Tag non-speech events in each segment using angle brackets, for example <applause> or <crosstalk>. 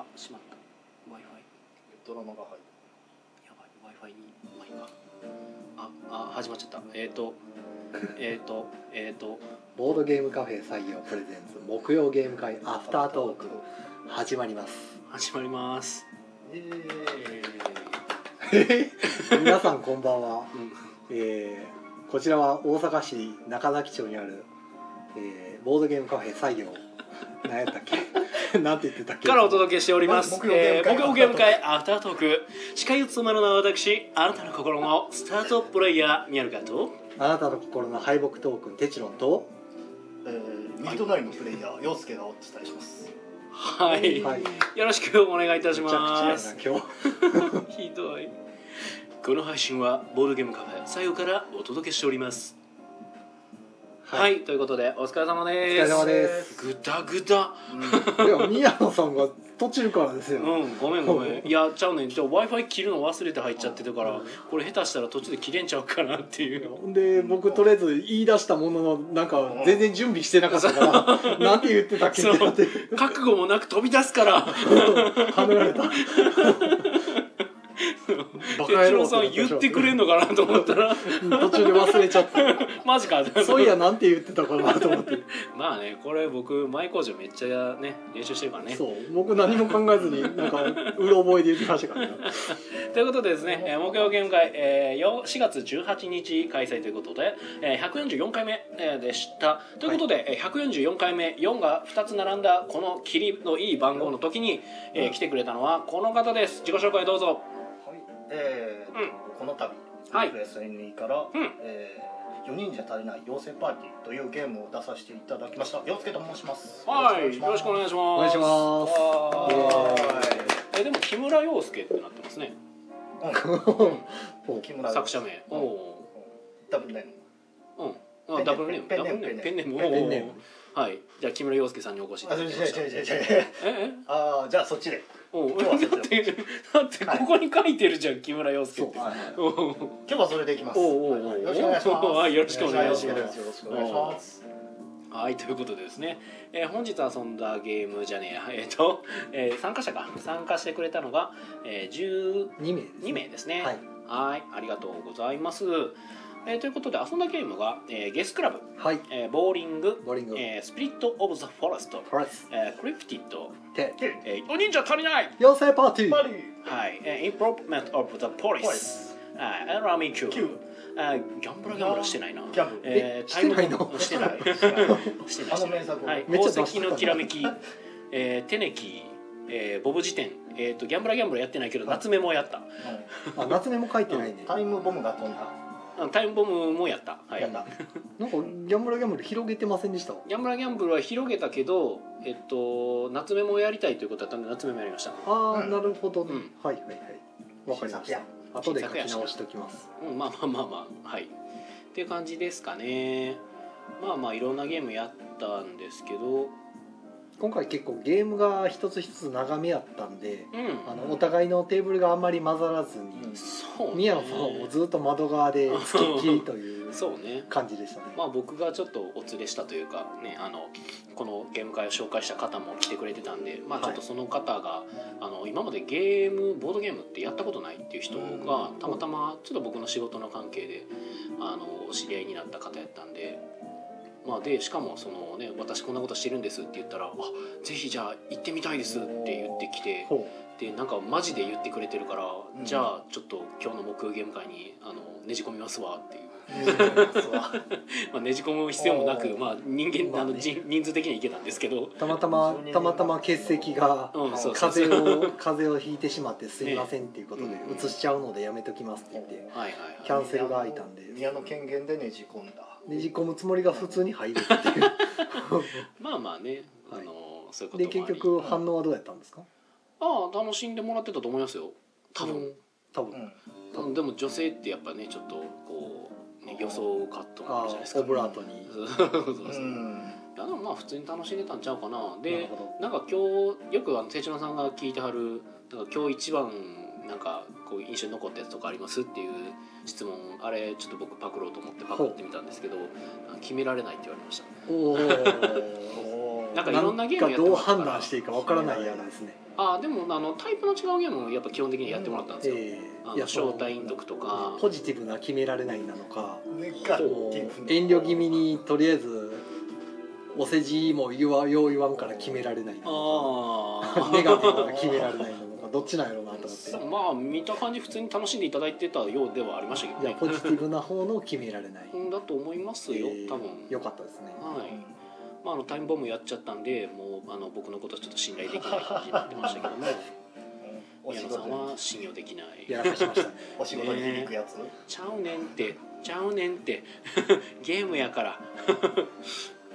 あしまった。W i f i ドラマが入る。やばい。W i f i にまあいいかああ始まっちゃった。えっ、<laughs> ー、とえっ、ー、とえっ、ー、と。ボードゲームカフェ採用プレゼンツ木曜ゲーム会アフタートーク。始まります。始まります。イエ <laughs> 皆さんこんばんは、うん。えーこちらは大阪市中崎町にある、えーボードゲームカフェ採用。何やったっけ？<laughs> なんて言ってたっけ？からお届けしております。木曜ゲーム会アフタートーク。司会を務めるのは私あなたの心のスタートプレイヤー宮野と。あなたの心の敗北トークンテチロンと。ーえーミッドナインのプレイヤー陽介がお伝えします。はい、はい。よろしくお願いいたしめちゃくちゃやなます今日。<laughs> ひどい。この配信はボードゲームカフェ採用からお届けしておりますはい、ということでお疲れ様おです。疲れ様です。ぐだぐだいや宮野さんが途中からですよ、うんごめんごめん。いやちゃうねん。w i f i 切るの忘れて入っちゃってたからこれ下手したら途中で切れんちゃうかなっていう。で僕とりあえず言い出したもののなんか全然準備してなかったからなんて言ってたっけって覚悟もなく飛び出すから。はめられた哲郎郎さん言ってくれんのかなと思ったら。うん途中で忘れちゃった。<laughs> マジか。そういやなんて言ってたかなと思って。まあねこれ僕前工場めっちゃね練習してるからね。そう。僕何も考えずになんかうろ覚えで言ってましたからね。<laughs> ということでですね、えー木曜ゲーム会、えーよ4月18日開催ということで、えー144回目、えーでした。ということで、えー144回目4が2つ並んだこのキリのいい番号の時に、えー来てくれたのはこの方です。自己紹介どうぞ。はいえーうん。この度はい。FSNE から、うん。え4人じゃ足りない妖精パーティーというゲームを出させていただきました。陽介と申します。はい。よろしくお願いします。お願いします。はイエーいえでも木村陽介ってなってますね。うん。<laughs> 木村作者名。おうん。おダブルネーム。ーうん。あダブルネーム。ペンネーム。ダブルネーム。ペンネーム。ペンネーム。おーはい。じゃあ木村陽介さんにお越しいたあ違う違うだきました。違う違う違う。ええ？あーじゃあそっちでおう <laughs> だってだってここに書いてるじゃん木村陽介って。そうう今日はそれでいきます。おうおうおう。はいよろしくお願いします。はいよろしくお願いします。よろしくお願いします。はいということでですね、えー本日遊んだゲームじゃねえや。えっ、と、えー参加者か。参加してくれたのが、えー、2名です、12名ですね。はい。はいありがとうございます、えーということで遊んだゲームが、えーゲスクラブ、はい。えーボーリング、ボーリング、えースピリット・オブ・ザ・フォレスト、フォレスえークリプティッド、テえー、お忍者足りない。妖精パーティー。はい、えー、インプロー。メント・オブ・ザ・ポリスはい。エラミキューギャンブラギャンブラしてないな。ギャンブル。えー、してないの？タイムしてない。<laughs> してない。あの名作を。はい、宝石のきらめき、えー、テネキ、えー、ボブ辞典、えー、とギャンブラギャンブラやってないけど夏目もやった。あ夏目も書いてないね、タイムボムが飛んだ。あタイムボムもやった、はい、やった。なんかギャンブルギャンブル広げてませんでした？ギャンブラギャンブルは広げたけど、えっと、夏目もやりたいということだったんで夏目もやりました、ああ、うん。なるほどね、うん。はいはいはい。わかりました。後で書き直しておきます。うん、まあまあまあまあ。はい。っていう感じですかね。まあまあいろんなゲームやったんですけど今回結構ゲームが一つ一つ長めやったんでうん。あのお互いのテーブルがあんまり混ざらずに、そうね。宮野さんはもうずっと窓側でつきっきりという <laughs> 感じでしたね。まあ僕がちょっとお連れしたというかねあのこのゲーム会を紹介した方も来てくれてたんでまあちょっとその方が、あの今までゲームボードゲームってやったことないっていう人がたまたまちょっと僕の仕事の関係であのお知り合いになった方やったんで。まあ、でしかもその、ね「私こんなことしてるんです」って言ったら「あぜひじゃあ行ってみたいです」って言ってきてほでなんかマジで言ってくれてるから、うん。じゃあちょっと今日の木曜ゲーム会にあのねじ込みますわっていう。<laughs> まあ、ねじ込む必要もなくまあ、人間、あの人人数的にはいけたんですけど。うたまたまたまたま欠席がうん風邪を風邪をひいてしまってすいませんっていうことでね。移しちゃうのでやめときますって言ってはいはいキャンセルが空いたんで。宮の権限でねじ込んだねじ込むつもりが普通に入るっていう。<laughs> まあまあねあはい。の、そういうことでもあり。結局反応はどうやったんですか？ああ楽しんでもらってたと思いますよ。多分、うん。多分。うん。うんでも女性ってやっぱねちょっとこう、ね、予想カットじゃないですか。オブラートに。<laughs> そうそうそうそう。んやでもまあ普通に楽しんでたんちゃうかななるでほどなん。か今日よくあの清野さんが聞いてはるなんか今日一番なんかこう印象に残ったやつとかありますっていう質問あれちょっと僕パクろうと思ってパクってみたんですけどあ決められないって言われました。おおおなんかいろんなゲームやってどう判断していいかわからないやつですね。あでもあのタイプの違うゲームもやっぱ基本的にやってもらったんですよ、えあの招待引読とか。ポジティブな決められないなのか。遠慮気味にとりあえずお世辞も言わよう言わんから決められないなのあかネガティブな決められないなのかどっちなんやろうなと思って。あまあ見た感じ普通に楽しんでいただいてたようではありましたけどね。いやポジティブな方の決められない。うんだと思いますよええ多分よかったですね。はい。まあ、あのタイムボムやっちゃったんでもうあの僕のことちょっと信頼できない感じになってましたけども <laughs> お仕宮野さん事は信用できない。やらかしましたね。お仕事に響くやつ？ちゃうねんって。ちゃうねんって。<laughs> ゲームやから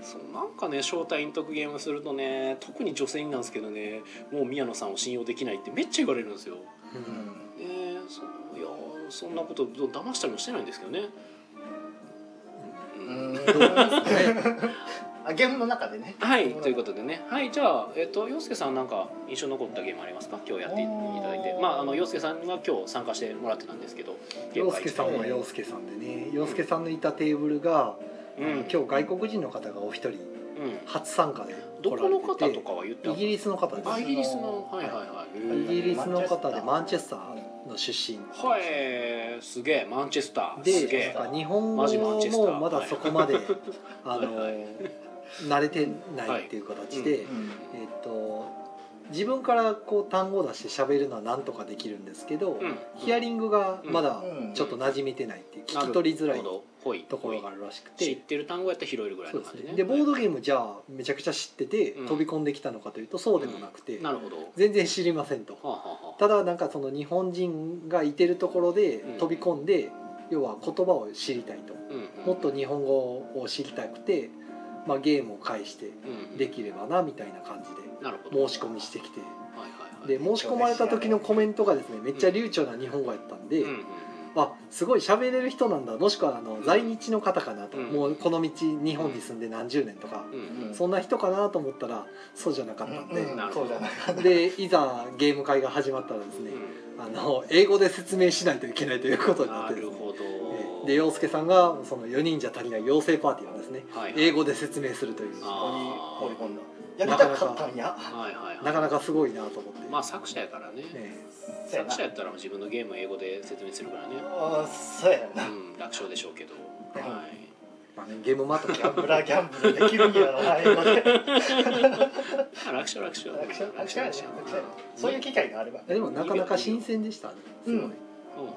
そうなんかね招待引得ゲームするとね特に女性になんですけどねもう宮野さんを信用できないってめっちゃ言われるんですよ。ううん。んえー、そいやそんなこと騙したりもしてないんですけどね。うん。うん。どうですかねあゲームの中でね。はいということでね。はいじゃあえっ、と洋介さんなんか印象に残ったゲームありますか？今日やっていただいて。まああの洋介さんが今日参加してもらってたんですけど洋介さんは洋介さんでね。洋介さんのいたテーブルが、うん今日外国人の方がお一人うん。初参加でどこの方来られててとかは言ってイギリスの方です。あイギリスのはいはいはい。イギリスの方でマンチェスターの出身。はい。すげえ。マンチェスター。で日本語もまだそこまで <laughs> あの慣れてないっていう形で、うん。えっと自分からこう単語を出して喋るのはなんとかできるんですけど、うん。ヒアリングがまだうんちょっと馴染めてないっていう聞き取りづらいなるほどほいところがあるらしく知っててる単語やったら拾えるぐらいの感じね。ね。でボードゲームじゃあめちゃくちゃ知っててうん。飛び込んできたのかというとそうでもなくて、なるほど。は全然知りませんと。あ、はあはあ。ただなんかその日本人がいてるところでうん。飛び込んで、要は言葉を知りたいと。うんうん。もっと日本語を知りたくて、まあ、ゲームを介してうんできればなみたいな感じなるほど。で申し込みしてきて。はいはいはい。で申し込まれた時のコメントがですねめっちゃ流暢な日本語やったんで、うんうんうんあすごい喋れる人なんだ。もしくはあの在日の方かなと、うん。もうこの道日本に住んで何十年とか、うんうん。そんな人かなと思ったらそうじゃなかったんで、うんなるほど。そうじゃないでいざゲーム会が始まったらですね、あの英語で説明しないといけないということうんになってですね。なるで洋介さんがその4人じゃ足りない妖精パーティーをですね。はい英語で説明するという。ここに放り込んだ。やりたかったんや。はいはいはい。なかなかすごいなと思って、まあ作者やからね。えそうやな作者やったら自分のゲームを英語で説明するからね。あーそうやな。うん楽勝でしょうけど。はい。えまあね、ゲームマートギャンブラーギャンブルできるんやろな英語で。あ楽勝楽勝。楽勝楽勝そういう機会があればでもなかなか新鮮でしたね。すごい、うん。うん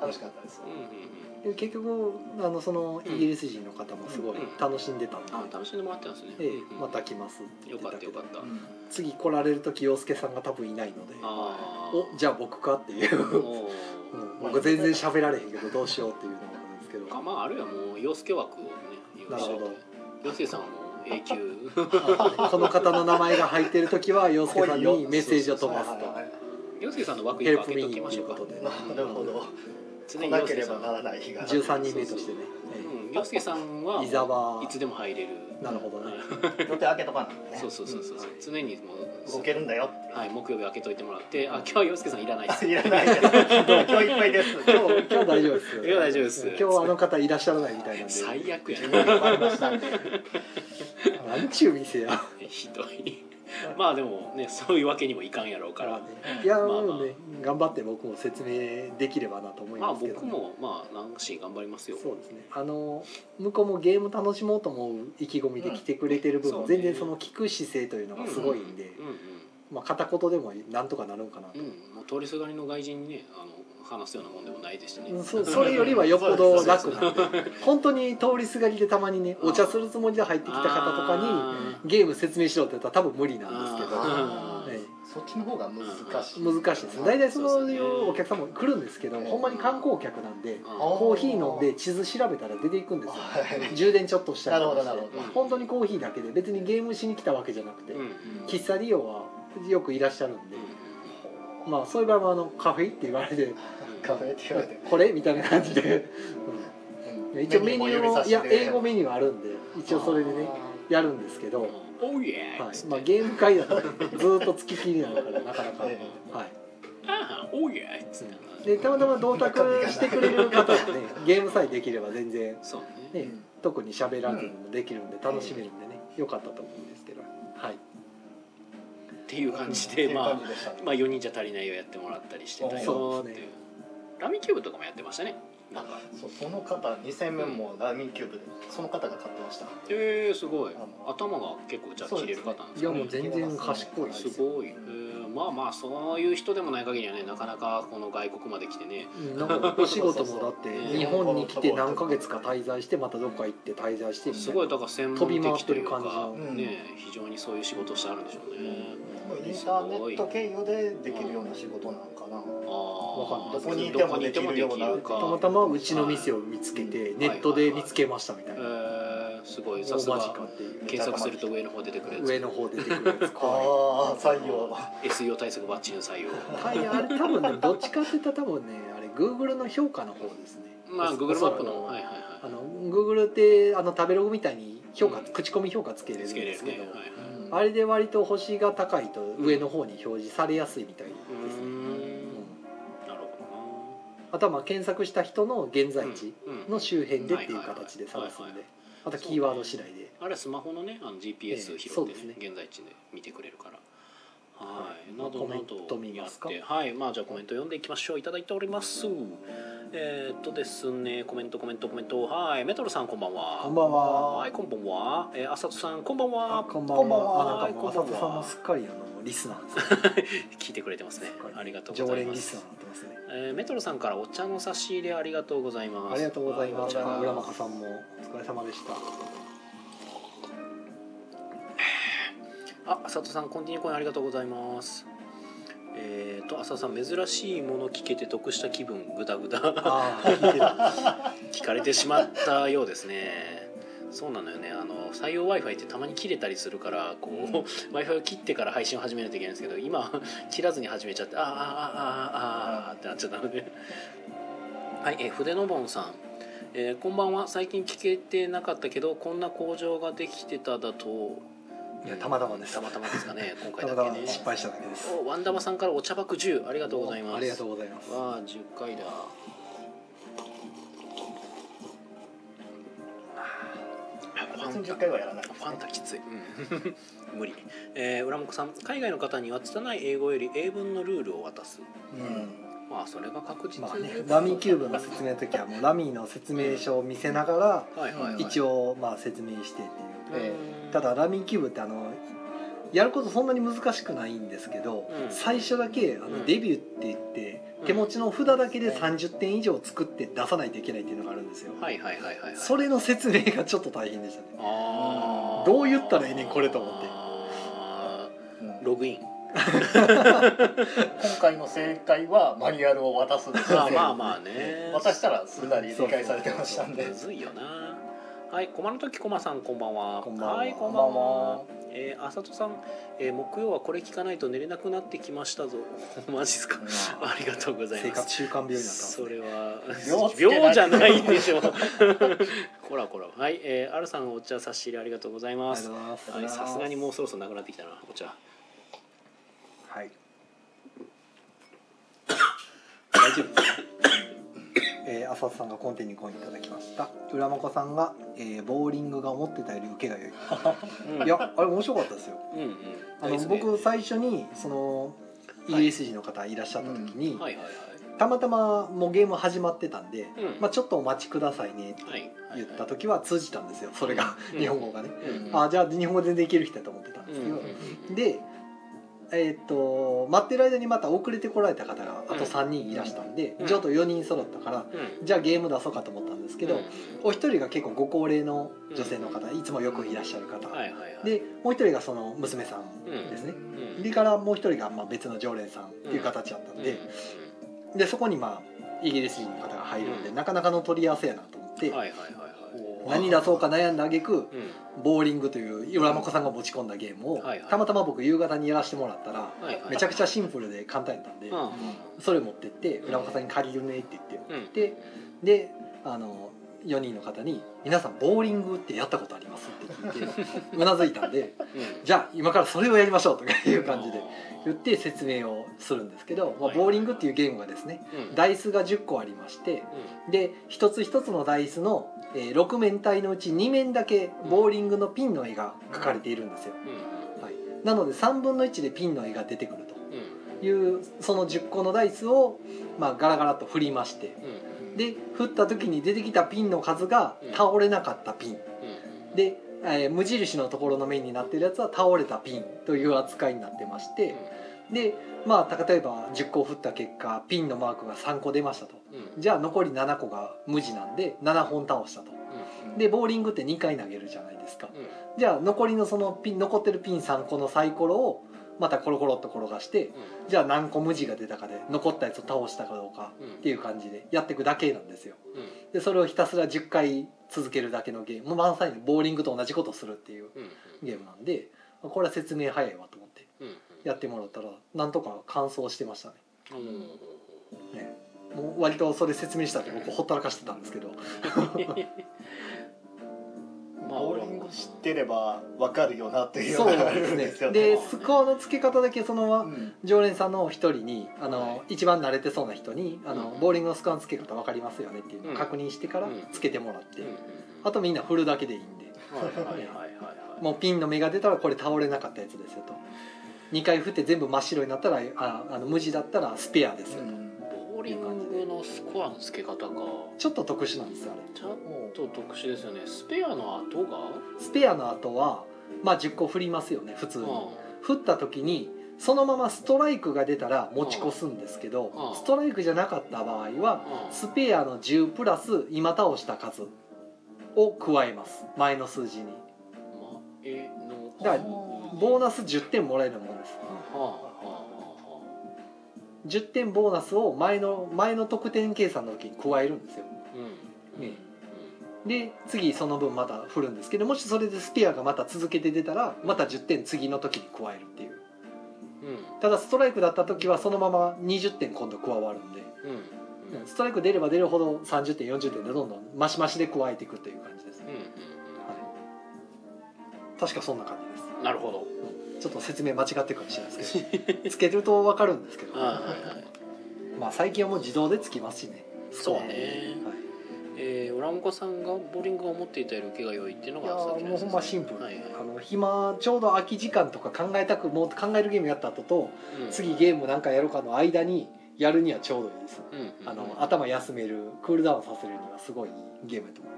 楽しかったです。うんうんうんで結局あのそのイギリス人の方もすごいうん。楽しんでたんで、あ楽しんでもらってたんですね。ええうんうん。また来ますって言よかってけど。ったたよかった。うん。次来られる時洋介さんが多分いないのであおじゃあ僕かっていう、<laughs> うん。僕全然喋られへんけどどうしようっていうのがあるんですけど。かまああるいはもう洋介枠をねなるほど。洋介さんはもう永久 <laughs> この方の名前が入ってる時は <laughs> 洋介さんにメッセージを飛ばすと。洋介さんの枠ヘルプに開けというときましょうか。ことでなるほど常来なに洋介さければなんらない日が。13人目としてね。うん洋介さんは伊沢。いつでも入れる。なるほどね。<laughs> 予定開けとかないとね。そうそうそうそうう。ん。常にもう動けるんだよはい木曜日開けといてもらってあ今日は洋介さんいらないです <laughs> いらない今日いっぱいです。<laughs> 今日今日大丈夫です。よいや大丈夫です。今日あの方いらっしゃらないみたいなんで。最悪や終わりました。なんちゅう店や。ひどい <laughs> まあでもねそういうわけにもいかんやろうから。いやもうね。頑張って僕も説明できればなと思いますけど僕もまあ何し頑張りますよ。そうですね。あの向こうもゲーム楽しもうと思う意気込みで来てくれてる分、うん全然その聞く姿勢というのがすごいんで、まあ、片言でもなんとかなるんかなと、うん、もう通りすがりの外人にねあの話すようなもんでもないですしね、うんそそれよりはよっぽど楽な。んで本当に通りすがりでたまにねお茶するつもりで入ってきた方とかにあゲーム説明しろって言ったら多分無理なんですけど。あー。えそっちの方が難しい。難しいです大体そうそうですね。いうお客さんも来るんですけどうん。ほんまに観光客なんでー。コーヒー飲んで地図調べたら出ていくんですよ。はい充電ちょっとしたりとかして。なるほどなるほど。本当にコーヒーだけで別にゲームしに来たわけじゃなくてうんうん喫茶利用はよくいらっしゃるんで。まあそういう場合はあのカフェって言われてカフェって言われて。これ？みたいな感じで、うん。一応メニューをいや英語メニューあるんで一応それでねやるんですけど、はい。おーイエーイっつってまあ、ゲーム会だとねずーっと付きっきりなのからなかなか、はい、でたまたま同卓してくれる方はねゲームさえできれば全然、そうね。ね、特に喋らずにもできるんで楽しめるんでねよかったと思うんですけど。はい。っていう感じでまあまあ4人じゃ足りないよやってもらったりしてたあよっていう。そうですねラミキューブとかもやってましたね。なんか。そうその方2戦目もラーミンキューブでその方が勝ってました。えー、すごい。あの。頭が結構じゃあ切れる方なんですいやもう全然賢いですすごい、えーまあまあそういう人でもない限りはねなかなかこの外国まで来てね。うんなんかお仕事もだって日本に来て何ヶ月か滞在してまたどっか行って滞在してすごいだから専門飛び回っ的というてる感じかの。うんね非常にそういう仕事してあるんでしょうね、もうインターネット経由でできるような仕事なのかな。ああどこにいてもできるようなどこにいてもできるかたまたまうちの店を見つけてネットで見つけましたみたいえなー、すごい。さすが。かっていう。検索すると上の方出てくるやつ。上の方出てくるやつ。ああ採用。SEO 対策バッチリの採用。はいあれ多分ねどっちかって言ったら多分ねあれ Google の評価の方ですねまあお Google マップのはいはいはい。あの Google ってあの食べログみたいに評価、うん。口コミ評価つけれるんですけど、るねはいはいあれで割と星が高いと上の方に表示されやすいみたいですね、あとはまあ検索した人の現在地の周辺でっていう形で探すんであとキーワード次第で。あれはスマホのねあの GPS ええ拾ってね現在地で見てくれるからははいいなどなコメントど見ますか？やって。はい。まあじゃあコメント読んでいきましょう。いただいております。えーっとですねコメントコメントコメント。はい。メトロさんこんばんは。こんばんは。はいこんばんは。えーあさとさんこんばんあはこんばんこんばんは。はあなんかもうこんばんは。浅田さんもすっかりあのリスナーですね。<laughs> 聞いてくれてますね。ありがとうご常ざいます。連リスナーになってますね。えーメトロさんからお茶の差し入れありがとうございます。ありがとうございます。はお茶浦中さんもお疲れ様でしたあ、佐藤さん、コンティニューコインありがとうございます。えーと、浅田さん、珍しいもの聞けて得した気分、ぐだぐだ。ああ <laughs> 聞かれてしまったようですね。そうなのよね、あの採用 Wi-Fi ってたまに切れたりするから、こう、Wi-Fi を切ってから配信を始めないといけないんですけど、今 <laughs> 切らずに始めちゃって、あーあーあーあーあーってなっちゃったので。はい、えー筆のぼんさん。えーこんばんは最近聞けてなかったけどこんな工場ができてただといやたまたまです。たまたまですかね <laughs> 今回だけね。失敗しただけです。おワンダマさんからお茶爆10ありがとうございます。ありがとうございます。わあ10回だ。別に10回はやらないですファンタきつい、うん、<laughs> 無理、えー、浦本さん。海外の方には拙い英語より英文のルールを渡す。うんまあそれが確実まあねラミーキューブの説明の時はもうラミーの説明書を見せながらはいはい、はい、一応まあ説明してっていう。うん。ただラミーキューブってあのやることそんなに難しくないんですけど、うん。最初だけあうん。のデビューって言って、うん手持ちの札だけで30点以上作って出さないといけないっていうのがあるんですよ、はいはいはいはいはい。それの説明がちょっと大変でしたね。どう言ったらええねんこれと思って。ログイン今回の正解はマニュアルを渡すですまあまあまあね。渡したらすんなり理解されてましたんで。むずいよな。はい駒の時駒さんこんばんは。こんばんは。はいこんばんは。えー、あさとさん、えー、木曜はこれ聞かないと寝れなくなってきましたぞ。<laughs> マジっすか。ありがとうござい生ます。活習慣病になったね。それは病じゃないでしょ <laughs> こらこら。はい、えー、あるさんお茶差し入れありがとうございあます。りがとうございます。はいさすがにもうそろそろなくなってきたなお茶はい。大丈夫ですかえー、浅田さんがコンテにコインいただきました。浦真子さんが、えー、ボーリングが思ってたより受けが良い。うん。いやあれ面白かったですよ。うんうん。あのね。僕最初にそのイギリス人の方いらっしゃった時に、はいはいはい。たまたまもうゲーム始まってたんで、うん。まあ、ちょっとお待ちくださいねってはい。言った時は通じたんですよ。それが、うん。日本語がね、うん。あじゃあ日本語全然いける人だと思ってたんですけど、うんうん。でえーっと待ってる間にまた遅れてこられた方があと3人いらしたんで、うん。ちょっと4人揃ったから、うん。じゃあゲーム出そうかと思ったんですけど、うん。お一人が結構ご高齢の女性の方、いつもよくいらっしゃる方、でもう一人がその娘さんですね、うん。でからもう一人がまあ別の常連さんっていう形だったんで、でそこにまあイギリス人の方が入るんで、うん。なかなかの取り合わせやなと思って、はいはいはいはい何出そうか悩んだ挙句うん。ボーリングという浦真子さんが持ち込んだゲームを、たまたま僕夕方にやらせてもらったらめちゃくちゃシンプルで簡単やったんで、うん。それ持ってって浦真子さんに借りるねって言ってうん。でであの4人の方に「皆さんボーリングってやったことあります?」って聞いてうなずいたんでうん「じゃあ今からそれをやりましょう」とかいう感じで言って説明をするんですけど、まあ、ボーリングっていうゲームがですねうん。ダイスが10個ありましてで一つ一つのダイスの、えー6面体のうち2面だけボーリングのピンの絵が描かれているんですよ、うん。はい、なので3分の1でピンの絵が出てくるうん。というその10個のダイスを、まあ、ガラガラと振りましてうんで振った時に出てきたピンの数が倒れなかったピン。うん。で、えー無印のところの面になってるやつは倒れたピンという扱いになってまして。でまあ例えば10個振った結果ピンのマークが3個出ましたと。うん。じゃあ残り7個が無地なんで7本倒したと。でボーリングって2回投げるじゃないですか。うん。じゃあ残りのそのピン残ってるピン3個のサイコロをまたコロコロっと転がしてじゃあ何個無地が出たかで残ったやつを倒したかどうかうん。っていう感じでやっていくだけなんですよ。うん。でそれをひたすら10回続けるだけのゲーム。まさにボーリングと同じことをするっていううんゲームなんでこれは説明早いわと思ってうんやってもらったらなんとか完走してましたね。うんね。もう割とそれ説明したって僕ほったらかしてたんですけど。ま <laughs> 知ってれば分かるよなっていうそうですね。で。スコアの付け方だけそのうん。常連さんの一人にあの、はい。一番慣れてそうな人にあの、うん。ボーリングのスコアの付け方分かりますよねっていうのをうん。確認してからうん。付けてもらって、うんうんあとみんな振るだけでいいんで。<laughs> もうピンの目が出たらこれ倒れなかったやつですよと。2回振って全部真っ白になったらああの無地だったらスペアですよと、ボーリングのスコアの付け方がちょっと特殊なんですよあれ。ちょっと特殊ですよね。スペアの後が？スペアの後はまあ10個振りますよね普通に、振った時にそのままストライクが出たら持ち越すんですけど、うん。ストライクじゃなかった場合はうん。スペアの10プラス今倒した数を加えます。前の数字に。まえのだからはボーナス10点もらえるもん。ですあはあは10点ボーナスを前の前の得点計算の時に加えるんですよ。あうん。ね。で次その分また振るんですけどもしそれでスペアがまた続けて出たらまた10点次の時に加えるっていう。うん。ただストライクだった時はそのまま20点今度加わるんで。うん。うん。ストライク出れば出るほど30点40点でどんどんマシマシで加えていくという感じですね、はい、確かそんな感じです。うんなるほどちょっと説明間違ってるかもしれないですけどつけると分かるんですけど、はいはいはい。まあ最近はもう自動でつきますしねそうね。はい。えー、オランコさんがボーリングを持っていたより受けが良いっていうのがさっきのーもうほんまシンプル、はいはい。あの暇ちょうど空き時間とか考えたくもう考えるゲームやった後とうん。次ゲームなんかやろうかの間にやるにはちょうどいいです、うんうんあの頭休めるクールダウンさせるにはすごいいいゲームだと思いますよ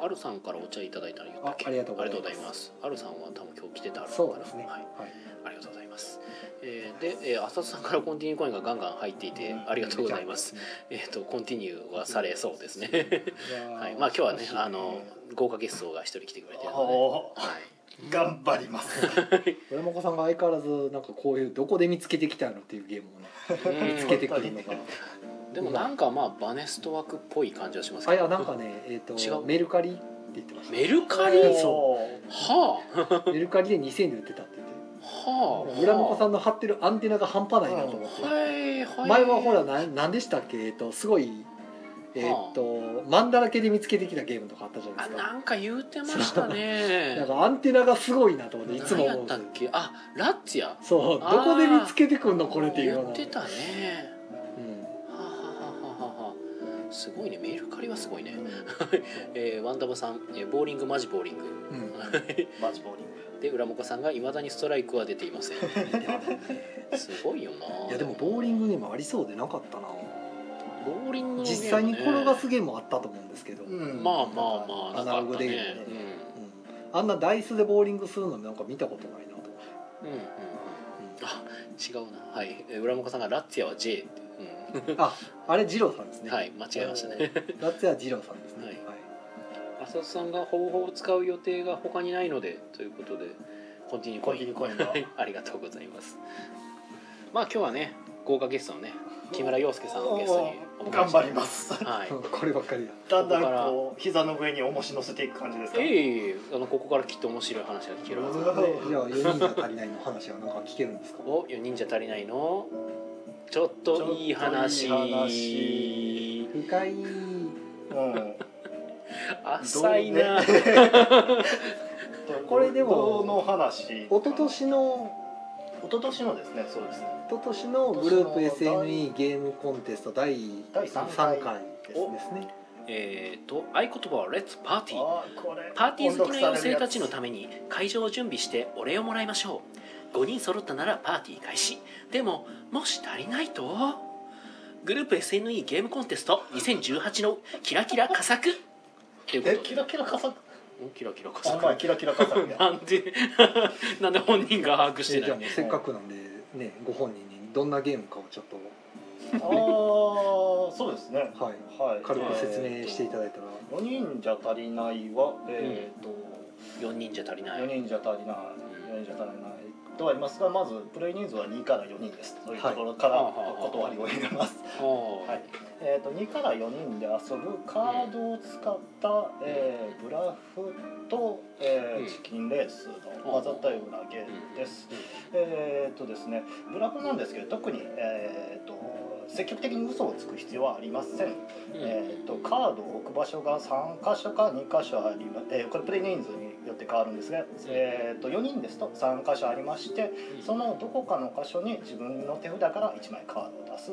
おアルさんからお茶いただいたの言ったっけ？あありがとうございます。アルさんは多分今日来てたのかなそうですね。はい、はい。ありがとうございます、えー、で、えー、浅田さんからコンティニューコインがガンガン入っていてありがとうございます。えっ、とコンティニューはされそうですね。はいまあ今日はねあの豪華ゲストが一人来てくれてるので、おはい、頑張ります。村本さんが相変わらずなんかこういうどこで見つけてきたのっていうゲームをね見つけてくるのがでもなんかまあバネスト枠っぽい感じはしますけど。あいやなんかねえっ、違う。とメルカリって言ってました。メルカリ？<laughs> そはあ。<laughs> メルカリで2000円で売ってたって言って。はあ。村本さんの貼ってるアンテナが半端ないなと思って、はいはい。前はほらな何でしたっけ？えっ、とすごいえっ、とマンだらけで見つけてきたゲームとかあったじゃなあいですか。なんか言うてましたね。なんかアンテナがすごいなと思っていつも思うあラッツやそう。どこで見つけてくんのこれっていうような。言ってたねすごいね。メルカリはすごいね、<laughs> えー、ワンダバさん、えーボーリングマジボーリング。うん。<laughs> マジボーリング。で浦本さんがいまだにストライクは出ていません。<laughs> すごいよな。いやでもボーリングにもありそうでなかったな。ボーリングね。実際に転がすゲームもあったと思うんですけど、うん。まあまあまあアナログで。ね。うん。あんなダイスでボーリングするのなんか見たことないなと。うん。うん。うん。うんあ違うな。はい。えー浦本さんがラッツィアは J って、<laughs> ああれ二郎さんですね。うん、はい間違えましたね。ラッツェは二郎さんですね、はい。はい。浅田さんがほぼほぼ使う予定が他にないのでということでコン。ティニューコインコンティニューコインありがとうございます。まあ今日はね豪華ゲストのね木村洋介さんをゲストに頑張ります。はい。<laughs> こればっかりだだんだんこう膝の上に重し乗せていく感じですか？ええあのここからきっと面白い話が聞けるはずなんで。<laughs> じゃあ4人じゃ足りないの話はなんか聞けるんですか？お4人じゃ足りないの？ちょっといい話。いい話。深い。うん。浅いな。<laughs> これでもどの話？一昨年の一昨年のですねそうですね。一昨年のグループ SNE ゲームコンテスト第第三3回回ですね。えっと合言葉は「レッツパーティー」パーティー好きな妖精たちのめために会場を準備してお礼をもらいましょう5人揃ったならパーティー開始。でももし足りないと？グループ SNE ゲームコンテスト2018のキラキラ佳作っていうことえキラキラ加作おキラキラ佳あ作まあキラキラ加作や。<laughs> なんで <laughs> なんで本人が把握してない？えじゃあもうせっかくなんでねご本人にどんなゲームかをちょっと。ああそうですね。はい。はい。軽く説明していただいたら。4人じゃ足りないはえっと4人じゃ足りない。4人じゃ足りない。4人じゃ足りないとはありますがまずプレイ人数は2から4人です。というところからはいお断りを入れます。ははい。えー、と2から4人で遊ぶカードを使った、えーブラフと、えーうん。チキンレースの混ざったようなゲームです。えっ、とですねブラフなんですけど特に、えー、と積極的に嘘をつく必要はありません。えー、とカードを置く場所が3箇所か2箇所ありま、えーこれプレイ人数によって変わるんですが、えー、と4人ですと3箇所ありましてそのどこかの箇所に自分の手札から1枚カードを出す。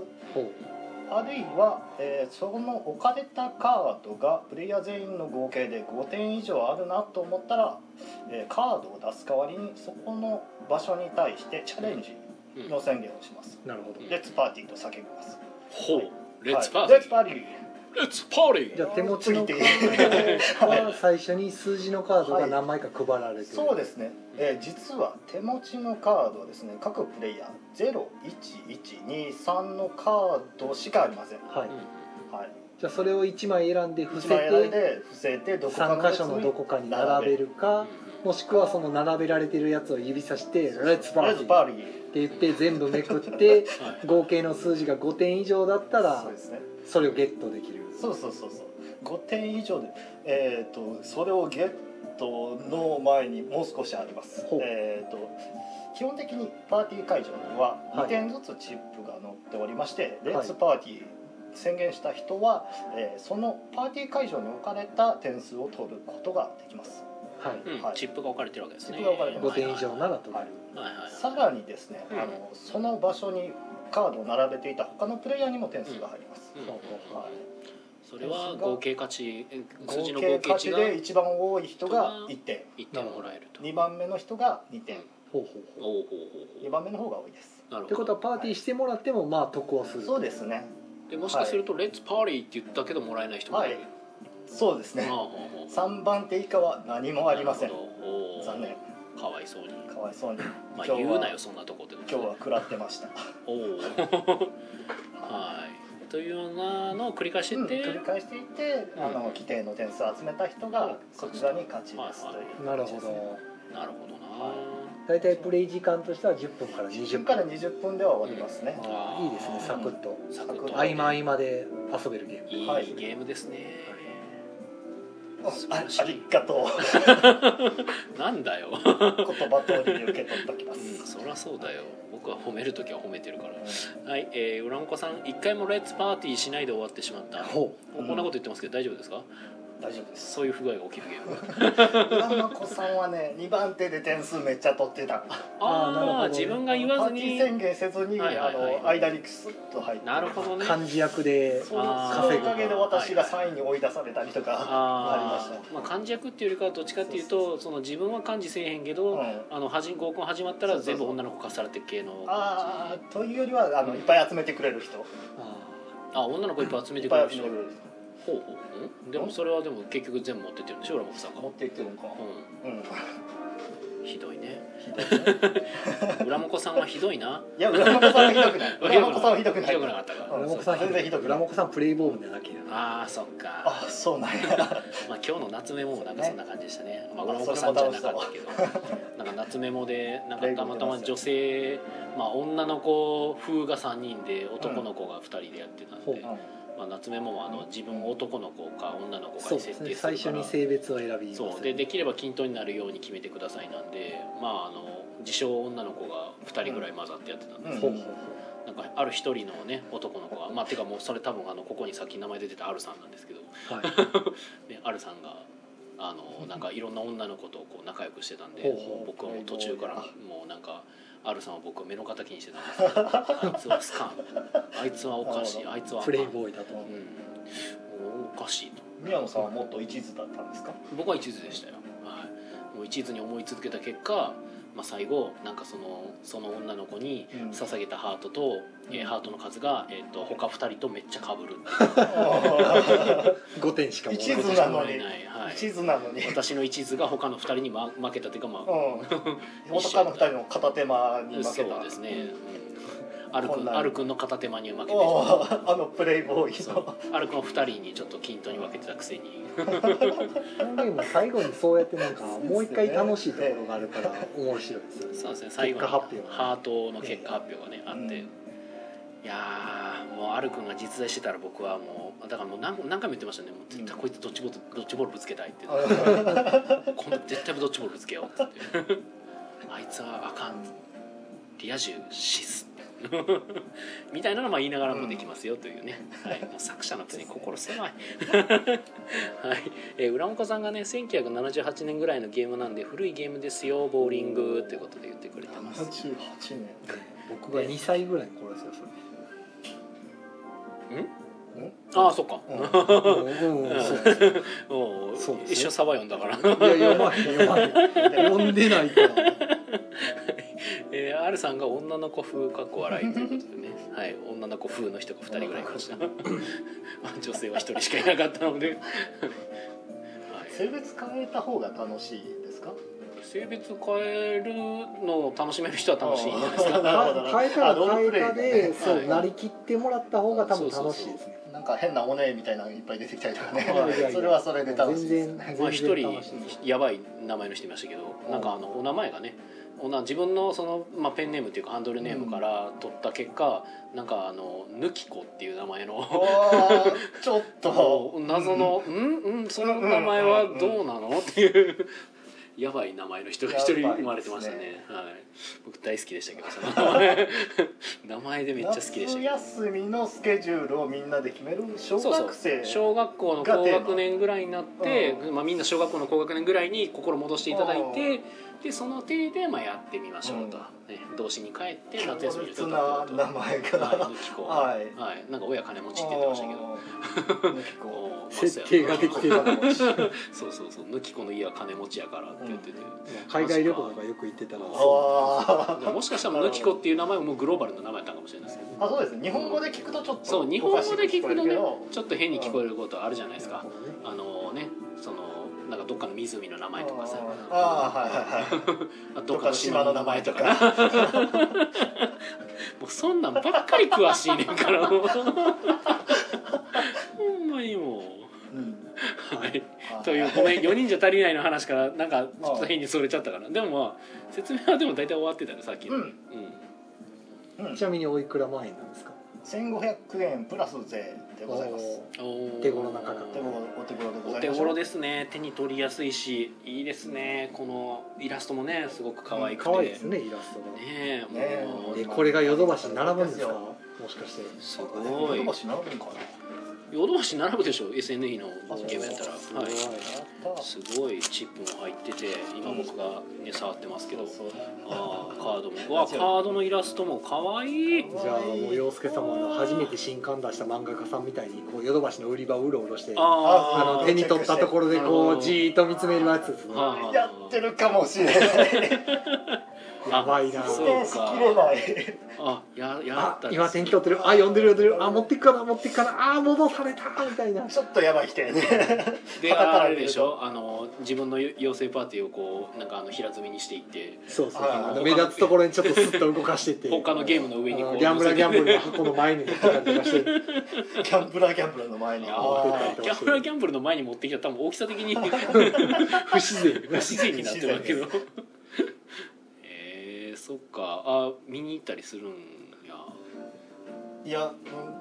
あるいは、えーその置かれたカードがプレイヤー全員の合計で5点以上あるなと思ったら、えーカードを出す代わりにそこの場所に対してチャレンジの宣言をします。なるほど。レッツパーティーと叫びます。ほう。はい。レッツパーティー。レッツパーティーじゃあ手持ちのカードは最初に数字のカードが何枚か配られてる、そうですね、えー実は手持ちのカードはですね各プレイヤー0112のカードしかありません。はい。はい、じゃあそれを1枚選んで伏せてで伏せてどこかの3箇所のどこかに並べるかもしくはその並べられてるやつを指さして「レッツパレーティー」って言って全部めくって合計の数字が5点以上だったらそれをゲットできる。そうそうそうそう。5点以上でえっ、とそれをゲットの前にもう少しあります。えっ、と基本的にパーティー会場にははい。2点ずつチップが載っておりまして、い。レッツパーティー宣言した人は、えーそのパーティー会場に置かれた点数を取ることができます。はい。うん。チップが置かれてるわけですね。チップが置かれてま5点以上なら取れる。はいはいはい。さらにですね、うん。あのその場所にカードを並べていた他のプレイヤーにも点数が入ります、うん。ほうほうはい。それは合計価値え数字の合計価合計値で一番多い人が1点。1点もらえると。2番目の人が2点。ほうほうほう。おおほうほう2番目の方が多いです。ってことはパーティーしてもらってもまあ得をする。そうですね。でもしかすると「レッツパーティー」って言ったけどもらえない人もいる、そうですね。ああほうほう3番手以下は何もありません。残念かわいそうに。かわいそうに。まあ言うなよそんなとこで。今日は食らってました。おおはい。というようなのを繰り返してうんいって、繰り返していってあの規定の点数を集めた人がそちらに勝ちですというなるほどなるほどな、大体プレイ時間としては10分から10 20分。分から20分では終わりますね。あーいいですね。サクッと。サクッと。うん合間合間で遊べるゲーム。いいはい。ゲームですね、あありがとう。<laughs> なんだよ、言葉通りに受け取っておきまうん、すそりゃそうだよ。僕は褒める時は褒めてるから。はい、えー、浦本さん一回もレッツパーティーしないで終わってしまった。ほこんなこと言ってますけど大丈夫ですか？大丈夫です。そういう不具合が起きるゲーム浦真子さんはね2番手で点数めっちゃ取ってたあーなるほど。ああ自分が言わずパーティーに宣言せずに、はいはいはいあの間にクスッと入って。なるほどね。う漢字役でそのおかげで私が3位に追い出されたりとかありましあー。まあ漢字役っていうよりかはどっちかっていうとその自分は漢字せえへんけど、うん。あのはじ合コン始まったら全部女の子化されて系の。たああというよりはあのいっぱい集めてくれる人。ああ女の子いっぱい集めてくぱれる人ほうほうう。んでもそれはでも結局全部持ってってるんでしょ？浦本さんが。人持っていってるのか。ううん。んひどいね。ひどいね。<laughs> 浦本さんはひどいな。いや浦本さんはひどく <laughs> ない。浦本さんはひどくない。ひどくなかったか。うん。浦本さん全然ひどくない。浦本さんプレイボールなだけやああそっか。あそうなんや。<laughs> まあ、今日の夏メモもなんかそんな感じでしたね。まあ、浦本さんじゃなかったけど。なんか夏メモで、なんかたまたま女性、まあ、女の子風が3人で、男の子が2人でやってたんで。まあ、夏メモは、あの、自分を男の子か女の子かに設定するから。最初に性別を選びますそう、で、できれば均等になるように決めてくださいなんで、まあ、あの。自称女の子が2人ぐらい混ざってやってたんです、うんほうほうほなんかある一人のね男の子がまあてかもうそれ多分あのここにさっき名前出てたアルさんなんですけど、うはい。<laughs> ね、アルさんがあのなんかいろんな女の子とこう仲良くしてたんで僕はもう途中からもうなんかアルさんは僕を目の敵にしてたんです。けどあいつはスカン。あいつはおかしい。あいつはプレイボーイだと。うん。おかしいと。宮野さんはもっと一途だったんですか？僕は一途でしたよ、はい、もう一途に思い続けた結果、まあ、最後なんかそのその女の子にうん。捧げたハートと、えーハートの数が、えー、と他2人とめっちゃかぶる。<laughs> 5点しかもらえ一ない。途なのに。はい。一途なのに。私の一途が他の2人に、ま、負けたというかまあうん。<laughs> 他の二人の片手間に負けた。そうですね、うんアルくこんなんアルくんの片手間に負けてあのプレイボーイの。アルくんを2人にちょっと均等に分けてたくせに。このゲーム最後にそうやってなんかもう一回楽しいところがあるから面白いですよね。そうですね。最後に結果発表ハートの結果発表がねあって、うん。いやーもうアルくんが実在してたら僕はもうだからもう何何回も言ってましたね。もう絶対こいつドッジボールドッジボールぶつけたいって <laughs> 今度絶対ドッジボールぶつけようってあいつはあかん。リア充シス <laughs> みたいなのも言いながらもできますよというね、はい、もう作者のくせに心狭い。はい、えー浦岡さんがね1978年ぐらいのゲームなんで古いゲームですよボーリングということで言ってくれてます。78年。僕が2歳ぐらいの頃ですよああそれ。うん？うんそうですよおうそうですね。一緒サバ読んだから。いや読まへん読まへん。読んでないから <laughs> えー、R さんが女の子風かっこ笑いということでね、<laughs> はい、女の子風の人が2人ぐらいいました。<laughs> 女性は1人しかいなかったので、<laughs> はい、性別変えた方が楽しいですか？性別変えるのを楽しめる人は楽しいんじゃないですか。変えたら変えたでねはいそうなりきってもらった方が多分楽しいですね。なんか変なおねみたいなのがいっぱい出てきたりとかね。いやい。やいやそれはそれで楽しいです全然ね。まあ、一人やばい名前の人いましたけどなんかあのお名前がねおな自分のその、まあ、ペンネームっていうかハンドルネームから取った結果、なんかあのぬきこっていう名前のちょっと。<laughs> 謎の「うん？うん？その名前はどうなの?」っていうやばい名前の人が一人生まれてましたね。はい、僕大好きでしたけどその。名 <laughs> 前名前でめっちゃ好きでした休みのスケジュールをみんなで決める小そうそう。学生小学校の高学年ぐらいになって、うまあ、みんな小学校の高学年ぐらいに心戻していただいてでその体でまあやってみましょうと、ね、童心に帰って夏休みに強烈な名前が。はい、ぬきこはい。はい、なんか親金持ちって言ってましたけど。あーぬきこおー設定ができてるそうそうそう。ぬきこの家は金持ちやからって言ってて、海外旅行とかよく行ってたらあー。もしかしたらぬきこっていう名前ももうグローバルな名前やったかもしれないですけど。あそうです日本語で聞くとちょっとそう日本語で聞くとねちょっと変に聞こえることあるじゃないですか。あのねそのなんかどっかの湖の名前とかさ。あー。はいはいはい。あどっかの島の名前とか。な <laughs> もうそんなんばっかり詳しいねんからもう。<laughs> ほんまにもう。はい。はいというごめん4人じゃ足りないの話からなんかちょっと変にそれちゃったからでもまあ説明はでも大体終わってたねさっきの。うん。ちなみにおいくら万円なんですか？1500円プラス税でございます。おー。手頃な価格。お手頃お手頃でごおざいます。手頃ですね。手に取りやすいしいいですね。このイラストもねすごく可愛くて、可愛いですねイラストが。ねえねえ。もこれがヨドバシに並ぶんですか？もしかして。すごい。ヨドバシなるんかなヨドバシ並ぶでしょ？SNE のゲームやったら。あはい。すごいチップも入ってて今僕が、ね、触ってますけど。そうそう。あーカードも。うわ <laughs> カードのイラストも可愛い。じゃあもう洋介様あの初めて新刊出した漫画家さんみたいにこうヨドバシの売り場をうろうろしてああの手に取ったところでこうじーっと見つめるやつですね。あやってるかもしれないやばいな。そうしきれない。あややあった今手に取ってる。あ読んでる読んでる。あ持ってくかな。持ってくかな。あ戻された。みたいな。ちょっとやばい人やね。であれでしょ？あの自分の妖精パーティーをこうなんかあの平積みにしていって。そうそう。目立つところにちょっとスッと動かしてって。他のゲームの上にギャンブラーギャンブルの箱の前に持ってたりとかしてギャンブラーギャンブラーの前に。ああーギャンブラーギャンブルの前に持ってきた。ら多分大きさ的に。<laughs> 不自然。不自然になってるわけどえー、そっか。あ見に行ったりするんや。ーいや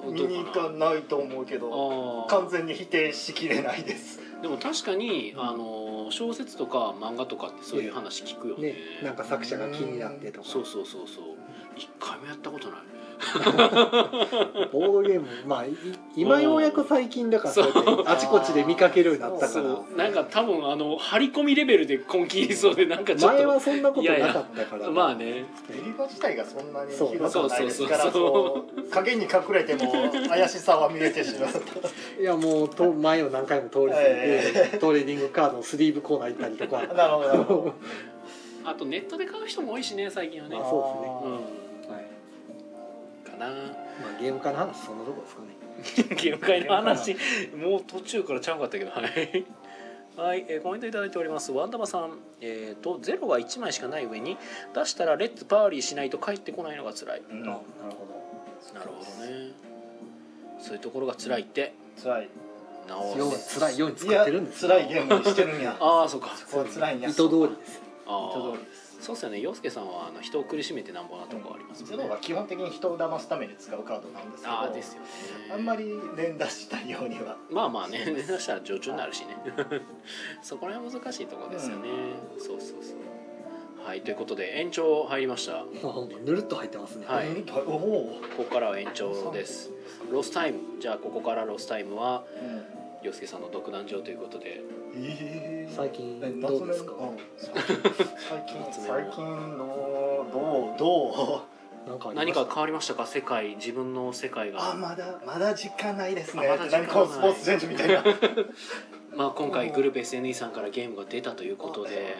うん見に行かないと思うけど完全に否定しきれないです。でも確かにあの小説とか漫画とかってそういう話聞くよね。ねなんか作者が気になってとか。そうそうそうそう。一回もやったことない <laughs> ボードゲームまあい今ようやく最近だからそう。やってあちこちで見かけるようになったかそらう。なんか多分あの張り込みレベルで根気いそうでなんかちょっ前とはそんなことなかったから。まあね。売り場自体がそんなにそう。広くないですからそうそうそうこう。影に隠れても怪しさは見えてしまういやもうと前を何回も通り過ぎて、えトレーディングカードのスリーブコーナー行ったりとか。<laughs> なるほどなるほど。あとネットで買う人も多いしね最近はね。あそううん。はいかな。まあ、ゲーム化の話そんなとこですかね。<laughs> ゲーム会の話。もう途中からちゃうかったけどはい。はい、えーコメントいただいております。ワンダマさん。えっ、とゼロが1枚しかない上に出したらレッツパーリーしないと帰ってこないのが辛い。うん。あなるほなるほどね。そういうところが辛いって。辛い。なお辛いように使ってるんですよ。辛いゲームにしてるんや。ああそうか。そこは辛いんや。意図通りです。あ意図通ありですそうっすよね。洋介さんはあの人を苦しめてなんぼなとこありますゼロもんねは基本的に人を騙すために使うカードなんですけどああですよね。あんまり連打したいようには。まあまあね出だしたら上長になるしね。<laughs> そこら辺難しいところですよね、そうそうそう。はいということで延長入りました。あぬるっと入ってますね、はい。ここからは延長です。ロスタイム。じゃあここからロスタイムはうん洋介さんの独壇場ということで。えー。最近えどうですか？最近最近のどう？どう？なんかありま何か変わりましたか？世界。自分の世界が。あまだまだ実感ないですね。あまだ実感ない。何かスポーツ選手みたいな。<laughs> まあ、今回グループ SNE さんからゲームが出たということで、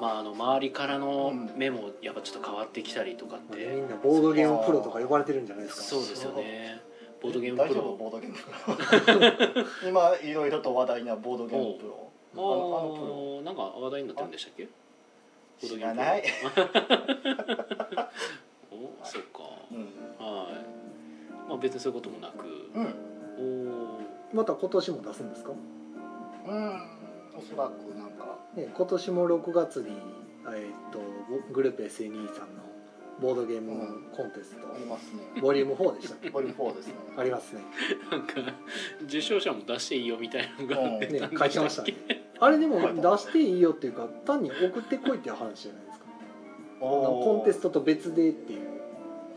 まあ、あの周りからの目もやっぱちょっと変わってきたりとかって、みんなボードゲームプロとか呼ばれてるんじゃないですか？そうですよねボードゲーム大丈夫？プロボードゲームプロ。今いろいろと話題なボードゲームプロ。ああのあのプロ。ーなんか話題になってるんでしたっけ？ボード知ゲームプロ。らない、おそっか。うん。はい。まあ別にそういうこともなく。うん。おまた今年も出すんですか、うん、おそらくなんか。ね、今年も6月に、えーっとグループ SNE さんのボードゲームコンテスト、ありますね。ボリューム4でしたっけ？ボリューム4ですね。ありますね。ーなんか受賞者も出していいよみたいなのがうん。出たんでね書いてましたね。あれでも出していいよっていうか単に送ってこいっていう話じゃないですか？コンテストと別でっていう。違うん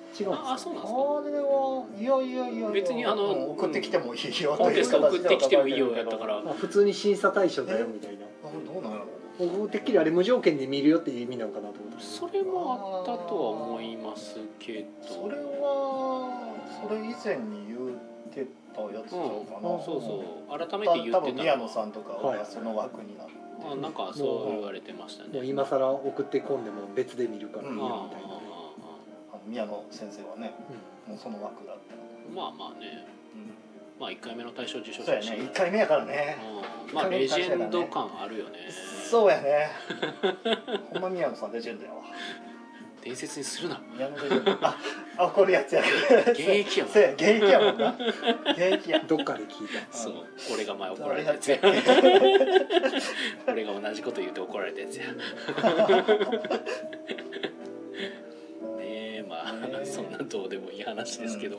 ですか？ああそうなんですか？あれはいやいやいやいや別にあのうん送ってきてもいいよコンテスト送ってきてもいいよやったから。まあ、普通に審査対象だよみたいな。あどうなの僕てっきりあれ無条件で見るよっていう意味なのかなと思って。それもあったとは思いますけど。それはそれ以前に言ってたやつちゃうかな、うん。そうそう。改めたて言ってた。多分宮野さんとかはいはその枠になって。あなんかそう言われてましたね。もう今更送ってこんでも別で見るからいいよみたいな、あああの宮野先生はねもうその枠だったまあまあね。うまあ1回目の大賞受賞ん、そうやね。1回目やからね。うん。まあレジェンド感あるよね。そうやね。<laughs> ほんま宮野さんレジェンドやわ。伝説にするな。宮野レジェンド。ああ怒るやつや。現役やもん現役やもんな。現役や。どっかで聞いた。そう。俺が前怒られたやつや。誰 <laughs> 俺が同じこと言って怒られたやつや <laughs> <laughs> そんなどうでもいい話ですけど、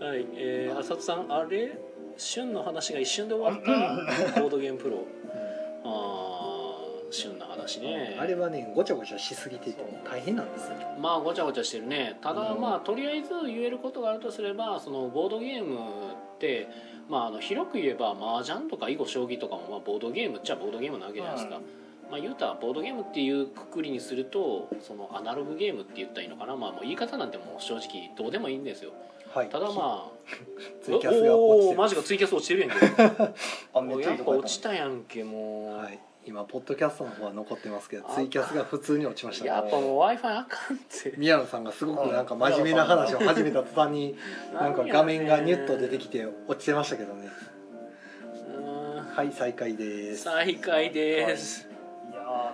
はい。えー、浅田さんあれ？旬の話が一瞬で終わった？ボードゲームプロ。あー旬の話ね。あれはねごちゃごちゃしすぎてて大変なんですよ。まあごちゃごちゃしてるね。ただうん。まあとりあえず言えることがあるとすればそのボードゲームってまああの広く言えば麻雀とか囲碁将棋とかもまあボードゲームっちゃボードゲームなわけじゃないですか、うんまあ言うたらボードゲームっていうくくりにするとそのアナログゲームって言ったらいいのかな。まあもう言い方なんてもう正直どうでもいいんですよ。はい。ただまあ <laughs> ツイキャスがおーマジかツイキャス落ちてるやんけ。<laughs> あめっちゃやっぱ落ちたやんけもう、はい。今ポッドキャストの方は残ってますけどあツイキャスが普通に落ちましたね。やっぱもう w i f i あかんって。宮野さんがすごくなんか真面目な話を始めた途端に <laughs> なんか画面がニュッと出てきて落ちてましたけどね。うん。はい再開です。再開です、い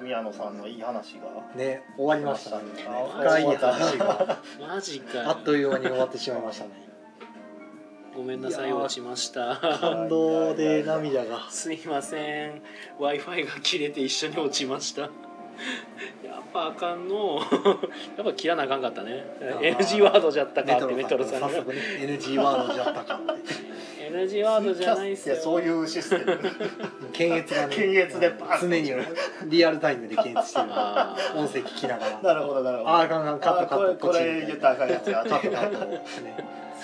宮野さんのいい話が。ね終わりましたね。あ深い話が。マジかあっという間に終わってしまいましたね。ごめんなさい落ちました。感動で涙が。すいません。W i f i が切れて一緒に落ちました。<laughs> やっぱあかんの。<laughs> やっぱ切らなあかんかったね。NG ワードじゃったかってメトロさんがさんが。早速ね NG ワードじゃったかって NG ワードじゃないっすよ。そういうシステム。<laughs> 検閲がね検閲でバーン常にリアルタイムで検閲してる。<laughs> 音声聞きながら。なるほどなるほど。ああかんあかん。カットカット。あこれこれ言ったらあかんやつや。カットカット、ね、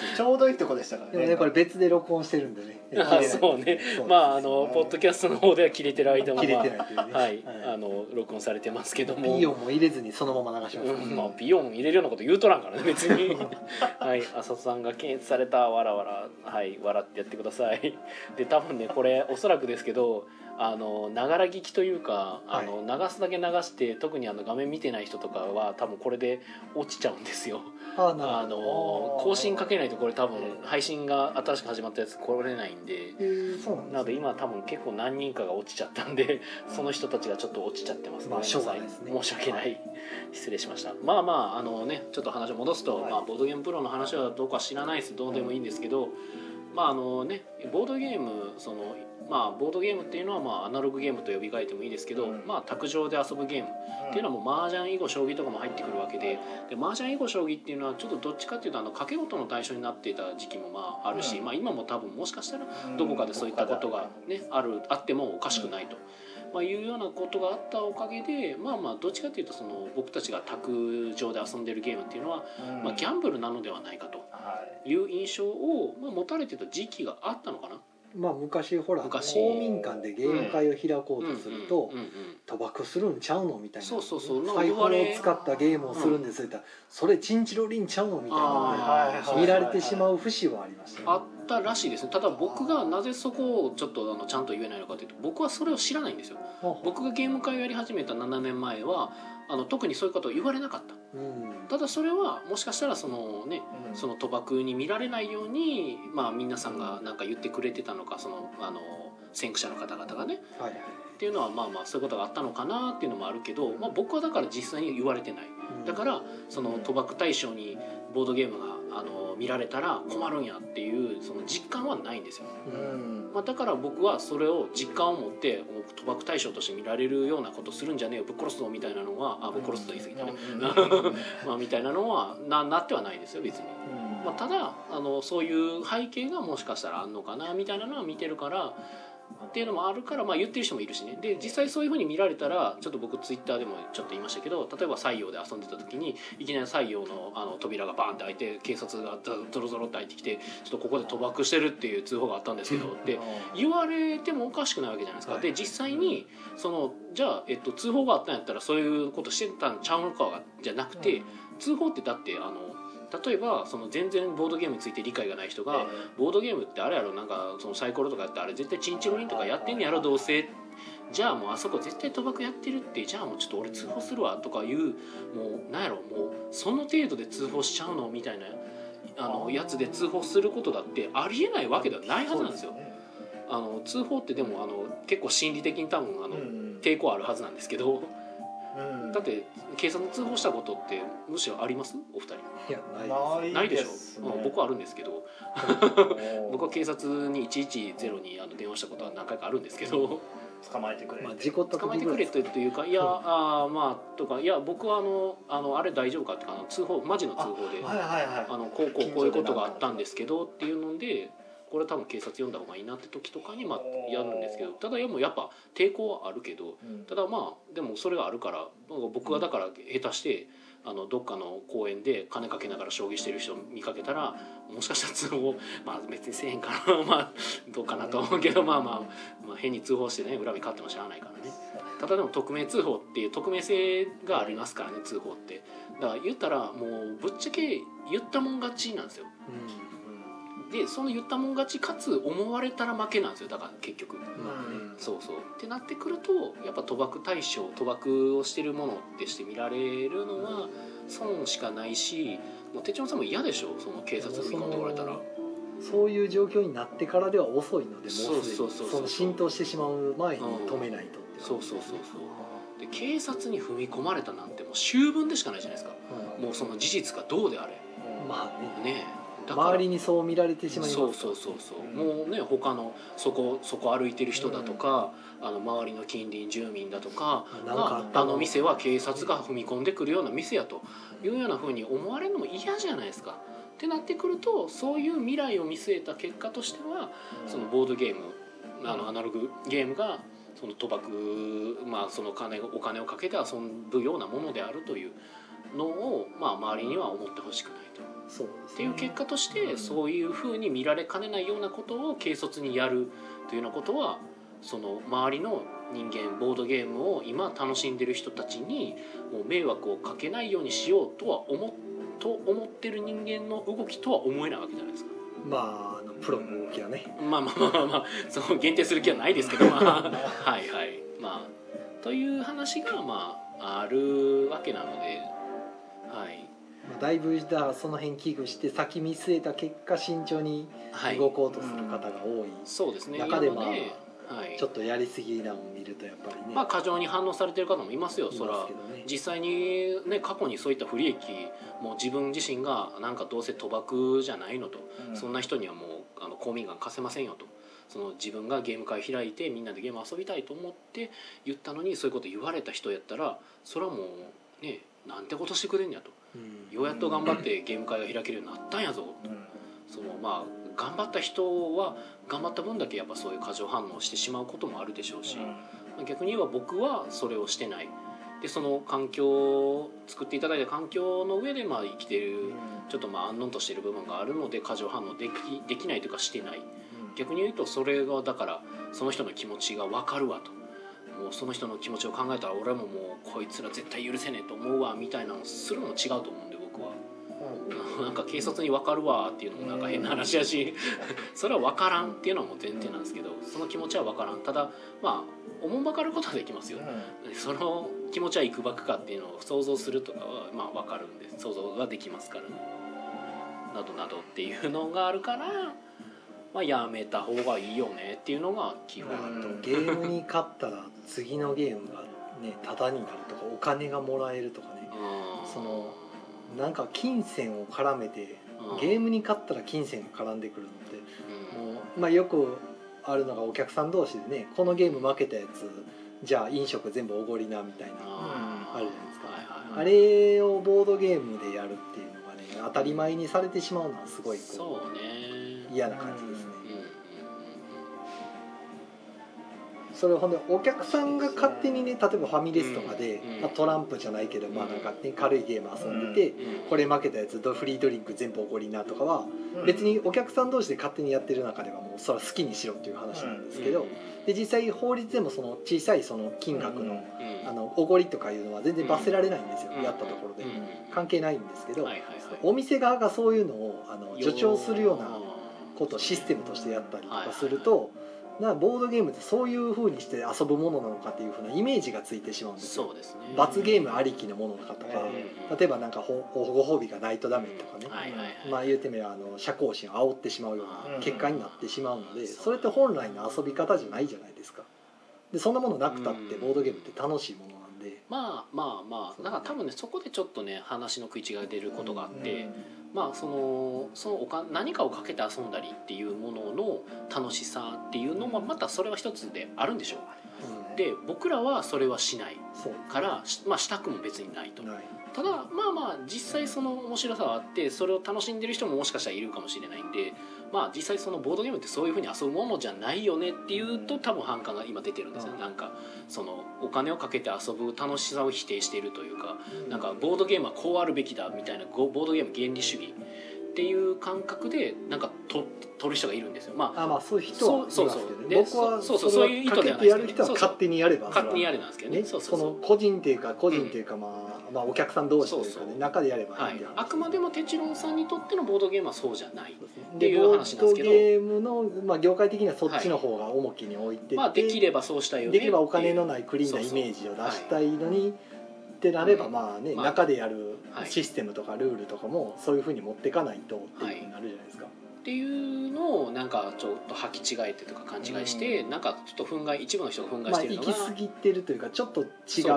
<laughs> ちょうどいいとこでしたからね。ねこれ別で録音してるんでね。<laughs> あそうね。まああのポッドキャストの方では切れてる間も、まあ、切れてないというね。はい、あの録音されてますけども。ピーヨンも入れずにそのまま流します、うんまあ、ビヨン入れるようなこと言うとらんからね別に。<laughs> はい。浅田さんが検閲されたわらわらはい笑ってやってください。で多分ねこれおそらくですけどあのながら聞きというかあの、流すだけ流して特にあの画面見てない人とかは多分これで落ちちゃうんですよあの更新かけないとこれ多分配信が新しく始まったやつ来れないんで。そうなんですね。なので今多分結構何人かが落ちちゃったんでその人たちがちょっと落ちちゃってます。まあしょうがないですね。申し訳ない。失礼しました。まあまああのねちょっと話を戻すと、はい。まあ、ボードゲームプロの話はどうか知らないです。どうでもいいんですけど、まああのねボードゲームそのまあボードゲームっていうのはまあアナログゲームと呼び替えてもいいですけど、うん。まあ卓上で遊ぶゲーム。っていうのはもう麻雀囲碁将棋とかも入ってくるわけでで麻雀囲碁将棋っていうのはちょっとどっちかっていうとあの掛け事の対象になっていた時期もまああるし、うん。まあ、今も多分もしかしたらうん。どこかでそういったことが、ね、あるあってもおかしくないと。まあ、いうようなことがあったおかげでまあまあどっちかというとその僕たちが卓上で遊んでるゲームっていうのは、うん。まあ、ギャンブルなのではないかとはい。いう印象を、まあ、持たれてた時期があったのかな。まあ昔ほら昔。公民館でゲーム会を開こうとすると賭博するんちゃうのみたいな。そうそうそう。財布を使ったゲームをするんですって言ったらそれチンチロリンちゃうのみたいなね見られてしまう節はありました。ねあったらしいですね。ただ僕がなぜそこをちょっとあのちゃんと言えないのかというと僕はそれを知らないんですよ。僕がゲーム会をやり始めた7年前はあの特にそういうことを言われなかった。うんただそれはもしかしたらそのねうん。その賭博に見られないようにまあ皆さんがなんか言ってくれてたのかそのあの先駆者の方々がね。はいっていうのはまあまあそういうことがあったのかなっていうのもあるけど、まあ、僕はだから実際に言われてない。だかららその賭博対象にボードゲームがあの見られたら困るんやっていうその実感はないんですよ、うん。まあ、だから僕はそれを実感を持って賭博対象として見られるようなことするんじゃねえよぶっ殺すぞみたいなのはあぶっ殺すと言い過ぎたね、<laughs> まあ、みたいなのはななってはないですよ別に、まあ、ただあのそういう背景がもしかしたらあんのかなみたいなのは見てるからっていうのもあるから、まあ、言ってる人もいるしね。で実際そういうふうに見られたらちょっと僕ツイッターでもちょっと言いましたけど例えば西洋で遊んでた時にいきなり西洋のあの扉がバーンって開いて警察がゾロゾロって入ってきてちょっとここで賭博してるっていう通報があったんですけどって言われてもおかしくないわけじゃないですか、はい。で実際にそのじゃあ、えっと、通報があったんやったらそういうことしてたんちゃうのかじゃなくて、通報ってだってあの例えばその全然ボードゲームについて理解がない人が、ボードゲームってあれやろなんかそのサイコロとかやってあれ絶対チンチロリンとかやってんねやろどうせ。じゃあもうあそこ絶対賭博やってるってじゃあもうちょっと俺通報するわとかいうもうなんやろもうその程度で通報しちゃうのみたいなあのやつで通報することだってありえないわけではないはずなんですよ。あの通報ってでもあの結構心理的に多分あの、抵抗あるはずなんですけどだって警察に通報したことってむしろあります？お二人。いやないないでしょ？すうん僕はあるんですけど。<laughs> 僕は警察に110にあの電話したことは何回かあるんですけど。捕まえてくれまあ事故捕まえてくれというかいやあーまあとかいや僕はあのあのあれ大丈夫かってかあの通報マジの通報ではいはいはい。あのこうこうこういうことがあったんですけどっていうのでこれ多分警察呼んだ方がいいなって時とかにまあやるんですけどただやもうやっぱ抵抗はあるけどうん。ただまあでもそれがあるから僕はだから下手してあのどっかの公園で金かけながら将棋してる人見かけたらもしかしたら通報まあ別にせえへんかな <laughs> まあどうかなと思うけどまあまあ、まあ、変に通報してね恨み買ってもしゃあないからね。ただでも匿名通報っていう匿名性がありますからね通報って。だから言ったらもうぶっちゃけ言ったもん勝ちなんですよでその言ったもん勝ちかつ思われたら負けなんですよ。だから結局。そうそう。ってなってくるとやっぱ賭博対象賭博をしてるものってして見られるのは損しかないしもう手帳さんも嫌でしょ？その警察踏み込んでおられたら。そういう状況になってからでは遅いのでもうすでに。浸透してしまう前に止めないとって。そうそうそうそうで警察に踏み込まれたなんてもう終分でしかないじゃないですか。うん。もうその事実がどうであれ。まあね。ね周りにそう見られてしまいますそうそうそうそう。もうね他のそこそこ歩いてる人だとか、あの周りの近隣住民だとかがあの？店は警察が踏み込んでくるような店やというようなふうに思われるのも嫌じゃないですか。ってなってくるとそういう未来を見据えた結果としてはそのボードゲームあのアナログゲームがその賭博、まあ、その金お金をかけて遊ぶようなものであるというのを、まあ、周りには思ってほしくないと。そうですっていう結果としてそういうふうに見られかねないようなことを軽率にやるというようなことはその周りの人間ボードゲームを今楽しんでる人たちにもう迷惑をかけないようにしようとは思と思ってる人間の動きとは思えないわけじゃないですか。まああのプロの動きはねまあまあまあまあ、まあ、その限定する気はないですけどまあはいはい。まあという話がまああるわけなのではいまあだいぶだからその辺危惧して先見据えた結果慎重にはい。動こうとする方が多い、そうですね。中でまあはい。ちょっとやりすぎなのを見るとやっぱりね、まあ過剰に反応されてる方もいますよいそら。ね実際にね過去にそういった不利益もう自分自身がなんかどうせ賭博じゃないのと、そんな人にはもうあの公民館貸せませんよと。その自分がゲーム会開いてみんなでゲーム遊びたいと思って言ったのにそういうこと言われた人やったらそれはもうねなんてことしてくれんやと。うんようやっと頑張ってゲーム会が開けるようになったんやぞ。そのまあ頑張った人は頑張った分だけやっぱそういう過剰反応してしまうこともあるでしょうし、逆に言えば僕はそれをしてない。でその環境を作っていただいた環境の上でまあ生きてるちょっとまあ安穏としている部分があるので過剰反応できできないというかしてない。逆に言うとそれがだからその人の気持ちが分かるわともうその人の気持ちを考えたら俺ももうこいつら絶対許せねえと思うわみたいなのをするのも違うと思うんで僕は。なんか軽率に分かるわっていうのもなんか変な話やし <laughs> それは分からんっていうのはもう前提なんですけどその気持ちは分からん。ただまあおもんばかることはできますよ。その気持ちはいくばくかっていうのを想像するとかはまあ分かるんで想像ができますから。ねなどなどっていうのがあるから、まあ、やめた方がいいよねっていうのが基本あとゲームに勝ったら次のゲームがねタダになるとかお金がもらえるとかね。うんそのなんか金銭を絡めてうん。ゲームに勝ったら金銭が絡んでくるのってうん。もう、まあ、よくあるのがお客さん同士でねこのゲーム負けたやつじゃあ飲食全部おごりなみたいなああるじゃないですか。はいはいあれをボードゲームでやるっていうのがね当たり前にされてしまうのはすごいこそうね。う嫌な感じですね。それをほんでお客さんが勝手にね例えばファミレスとかで、うん。まあ、トランプじゃないけど、まあなんかね、軽いゲーム遊んでて、これ負けたやつドフリードリンク全部おごりなとかは別にお客さん同士で勝手にやってる中ではもうそれは好きにしろっていう話なんですけど、で実際法律でもその小さいその金額の,、うん。あのおごりとかいうのは全然罰せられないんですよ、うん。やったところで、うん。関係ないんですけど、お店側がそういうのをあの助長するようなことをシステムとしてやったりとかすると、なボードゲームってそういうふうにして遊ぶものなのかっていうふうなイメージがついてしまうんですよ。そうですね。罰ゲームありきのものかとか、うん例えばなんかほご褒美がないとダメとかね、まあ言うてみればあの社交心を煽ってしまうような結果になってしまうので、うん。それって本来の遊び方じゃないじゃないですか。でそんなものなくたってうん。ボードゲームって楽しいものなんで、まあまあまあ。なんか多分ねそこでちょっとね話の食い違いが出ることがあって、まあそのそのおか何かをかけて遊んだりっていうものの楽しさっていうのもまたそれは一つであるんでしょう。うん。で僕らはそれはしないから、しまあ、したくも別にないと。ないただまあまあ実際その面白さはあってそれを楽しんでる人ももしかしたらいるかもしれないんでまあ実際そのボードゲームってそういうふうに遊ぶものじゃないよねっていうと多分反感が今出てるんですよ、うん。なんかそのお金をかけて遊ぶ楽しさを否定しているというかなんかボードゲームはこうあるべきだみたいなゴボードゲーム原理主義っていう感覚でなんかと取る人がいるんですよ。まああまあそういう人はいますけどそうそう。僕はそうそうそういう意図ではない勝手にやれば。勝手にやれれなんですけどね。ね。そうそうその個人っていうか個人っていうかまあまあお客さん同士というかそうそう。ね中でやればはいいいってい。あくまでもテチロンさんにとってのボードゲームはそうじゃないってでいうボード話なんですけど。ゲームの、まあ、業界的にはそっちの方が重きに置いてて、まあできればそうしたいよね。できればお金のいないクリーンなイメージを出したいのはにってなればうんまあねまあ中でやるはいシステムとかルールとかもそういうふうに持っていかないとっていうふうになるじゃないですか。っていうのをなんかちょっと履き違えてとか勘違いして、なんかちょっと憤慨一部の人が憤慨まあしてるのが、行き過ぎてるというかちょっと違う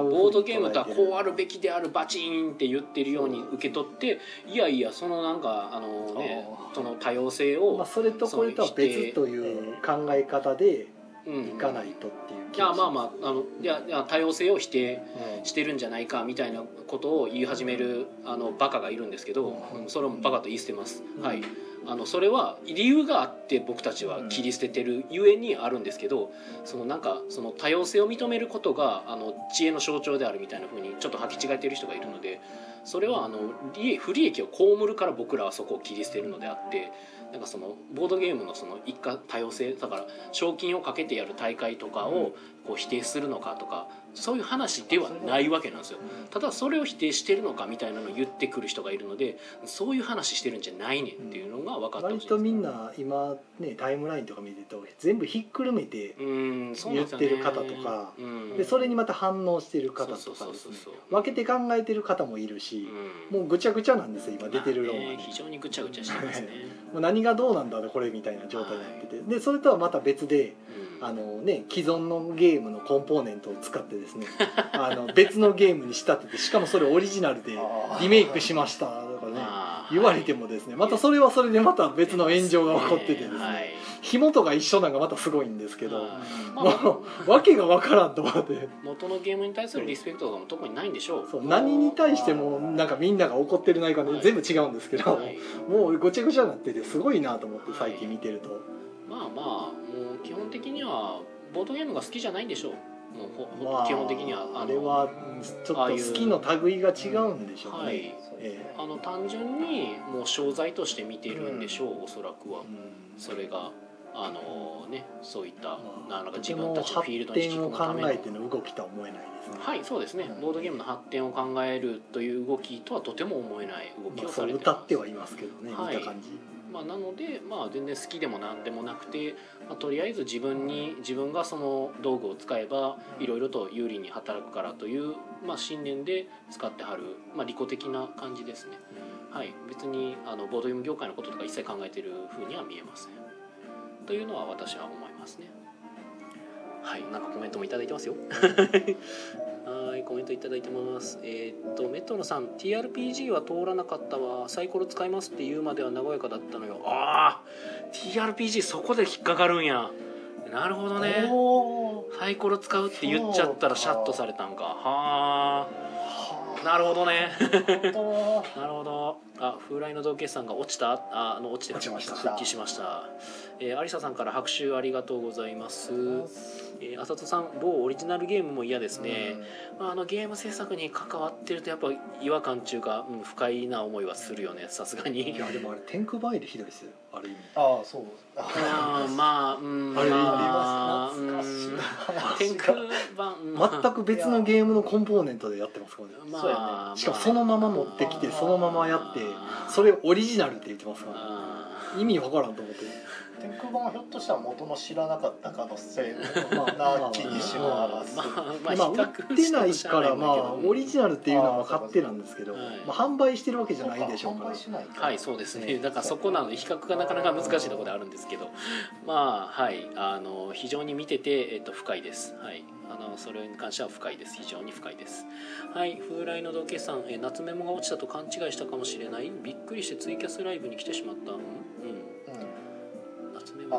ボードゲームとはこうあるるべきであるバチーンって言ってるように受け取っていやいやそのなんかあのねその多様性を、まあ、それとこれとは別という考え方でうんいかないとっていういやまあまああのいやいや多様性を否定あしてるんじゃないかみたいなことを言い始めるあのバカがいるんですけど、うん。それもバカと言い捨てます、うん。はい。あのそれは理由があって僕たちは切り捨ててるゆえにあるんですけどそのなんかその多様性を認めることがあの知恵の象徴であるみたいな風にちょっと履き違えてる人がいるのでそれはあの利不利益を被るから僕らはそこを切り捨てるのであってなんかそのボードゲームのその一家多様性だから賞金をかけてやる大会とかをこう否定するのかとかそういう話ではないわけなんですよ。ただそれを否定してるのかみたいなのを言ってくる人がいるのでそういう話してるんじゃないねんっていうのが分かってほ割とみんな今ねタイムラインとか見てると全部ひっくるめて言ってる方とかうん。でそれにまた反応してる方とかですね。分けて考えてる方もいるしうん。もうぐちゃぐちゃなんですよ今出てる論はね非常にぐちゃぐちゃしてますね、<laughs> もう何がどうなんだろうこれみたいな状態になってて。でそれとはまた別でうんあのね既存のゲームのコンポーネントを使ってですね <laughs> あの別のゲームに仕立ててしかもそれオリジナルでリメイクしましたとかねまあ言われてもですねまたそれはそれでまた別の炎上が起こっててですはい。ね紐とが一緒なんがまたすごいんですけどもう訳が分からんと思って元のゲームに対するリスペクトとかも特にないんでしょう。そう何に対してもなんかみんなが怒ってる内観で全部違うんですけど、はい。もうごちゃごちゃになっててすごいなと思って最近見てると、まあまあもう基本的にはボードゲームが好きじゃないんでしょう。もうほほまあ、基本的にはあれはちょっと好きの類が違うんでしょうね、はいええあの単純にもう商材として見てるんでしょう、おそらくは。うん。それがあのねそういったまあなんかと自分たちのフィールドに引き込むための。考えての動きとは思えないですね、はいそうですね。ボードゲームの発展を考えるという動きとはとても思えない動きまあ、をされてます。歌ってはいますけどね、はい。見た感じまあ、なので、まあ、全然好きでも何でもなくて、まあ、とりあえず自分に自分がその道具を使えばいろいろと有利に働くからという、まあ、信念で使ってはる、まあ、利己的な感じですね、はい、別にあのボードゲーム業界のこととか一切考えてるふうには見えません。というのは私は思いますね。はい。なんかコメントもいただいてますよ <laughs> はいコメントいただいてます。えーっとメトロさん TRPG は通らなかったわ。サイコロ使いますって言うまでは和やかだったのよ。ああ TRPG そこで引っかかるんや。なるほどね。サイコロ使うって言っちゃったらシャッとされたんか。はあなるほどね。なるほ <laughs> なるほど。あ風来の同決算が落ちた？ああの落ちてる。落ちました。復帰しました。えー、有沙さんから拍手ありがとうございます。どえー、浅戸さん某オリジナルゲームも嫌ですね、まあ、あのゲーム制作に関わってるとやっぱ違和感っていうか、うん、不快な思いはするよね。さすがに。いやでもあれ天空バイでひどいですよある意味。ああそう。あーまあうんあれまあうん懐かしい天空版。うん全く別のゲームのコンポーネントでやってますからね。まそうやあ。しかもそのまま持ってきてそのままやってそれオリジナルって言ってますからね。あー。意味わからんと思って天空版はひょっとしたら元の知らなかった可能性 <laughs> まあな気にしまあまあまあ、比売較ってないからまあオリジナルっていうのはあー勝手なんですけど、はいまあ、販売してるわけじゃないでしょうから。販売しないはいそうですね。ね。だからそこなの。で比較がなかなか難しいところであるんですけど。まあはい。あの非常に見てて、えっと、深いです。はい。あのそれに関しては深いです。非常に深いです。はい。風来の同決算え夏メモが落ちたと勘違いしたかもしれない。びっくりしてツイキャスライブに来てしまった。うん。うん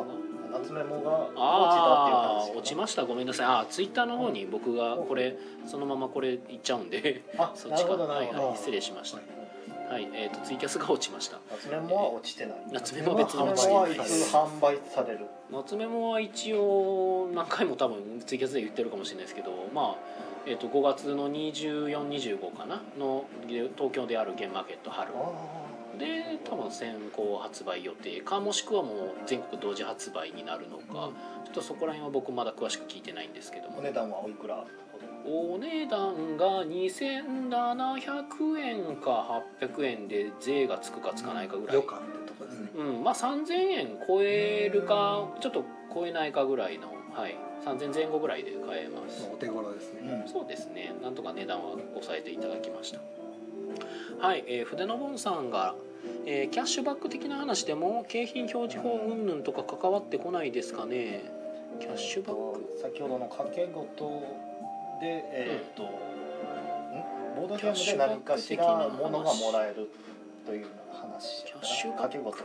あ夏メモがああ落ちたっていう話落ちました。ごめんなさい。あーツイッターの方に僕がこれそのままこれいっちゃうんで。あ <laughs> そっちか。はいはい失礼しました。はい。えっ、とツイキャスが落ちました。夏メモは落ちてない。夏メモは別に落ちてない。モはいつ販売される。夏メモは一応何回も多分ツイキャスで言ってるかもしれないですけどまあえー、と5月の2425かなの東京であるゲームマーケット春。あで多分先行発売予定かもしくはもう全国同時発売になるのか、ちょっとそこら辺は僕まだ詳しく聞いてないんですけども。ーお値段はおいくら？お値段が2700円か800円で税がつくかつかないかぐらい、よかってとこですね、うん、まあ3000円超えるかちょっと超えないかぐらいの、はい、3000前後ぐらいで買えます。まあお手頃ですね、そうですね。なんとか値段は抑えていただきましたはい、えー筆のボンさんが、えーキャッシュバック的な話でも景品表示法云々とか関わってこないですかね？キャッシュバック。先ほどの掛け事でえっ、と、ん。ボードゲームで何かしらものがもらえるという話キャッシュバック。掛け事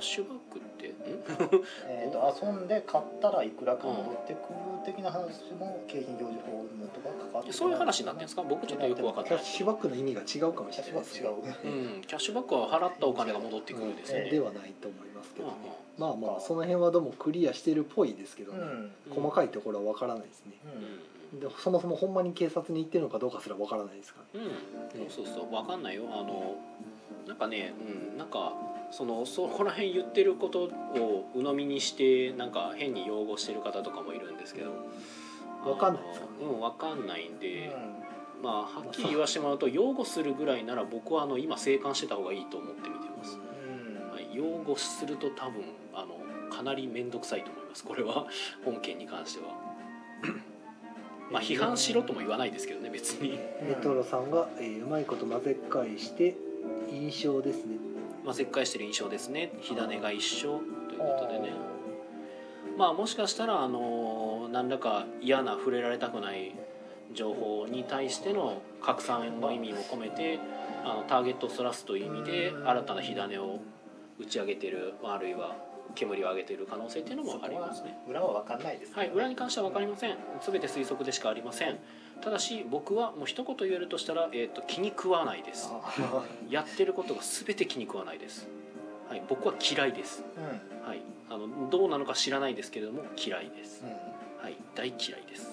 ッャッシュバックってん <laughs> えー、と遊んで買ったらいくらか戻ってくる的な話も景品表示法務とか関わってそういう話になってるんですか？僕ちょっとよく分かってない。キャッシュバックの意味が違うかもしれないですね。違う、うん、キャッシュバックは払ったお金が戻ってくるですよね、ではないと思いますけどね。うまあまあその辺はどうもクリアしてるっぽいですけどね、うん。細かいところは分からないですね。うん。でそもそもほんまに警察に行ってるのかどうかすら分からないですからね。うん、うん、そうそうそう。分かんないよ。あのなんかねうんなんかそのそこら辺言ってることを鵜呑みにしてなんか変に擁護してる方とかもいるんですけど。分かんないですか？あのうん分かんないんで、うまあはっきり言わしてもらうと擁護するぐらいなら僕はあの今静観してた方がいいと思って見てます、ん。はい、擁護すると多分あのかなり面倒くさいと思います。これは <laughs> 本件に関しては。まあ批判しろとも言わないですけどね別に。メトロさんが、えーうまいこと混ぜ返して印象ですねまあ、切開してる印象ですね。火種が一緒ということでね。まあもしかしたらあの何らか嫌な触れられたくない情報に対しての拡散の意味も込めてあのターゲットをそらすという意味で新たな火種を打ち上げてるまああるいは煙を上げている可能性っていうのもありますね。裏は分かんないです、はい裏に関しては分かりません。全て推測でしかありませんただし僕はもう一言言えるとしたら、えー、と気に食わないです。あやってることが全て気に食わないです、はい、僕は嫌いです、うん。はい、あのどうなのか知らないですけれども嫌いです、うん。はい、大嫌いです。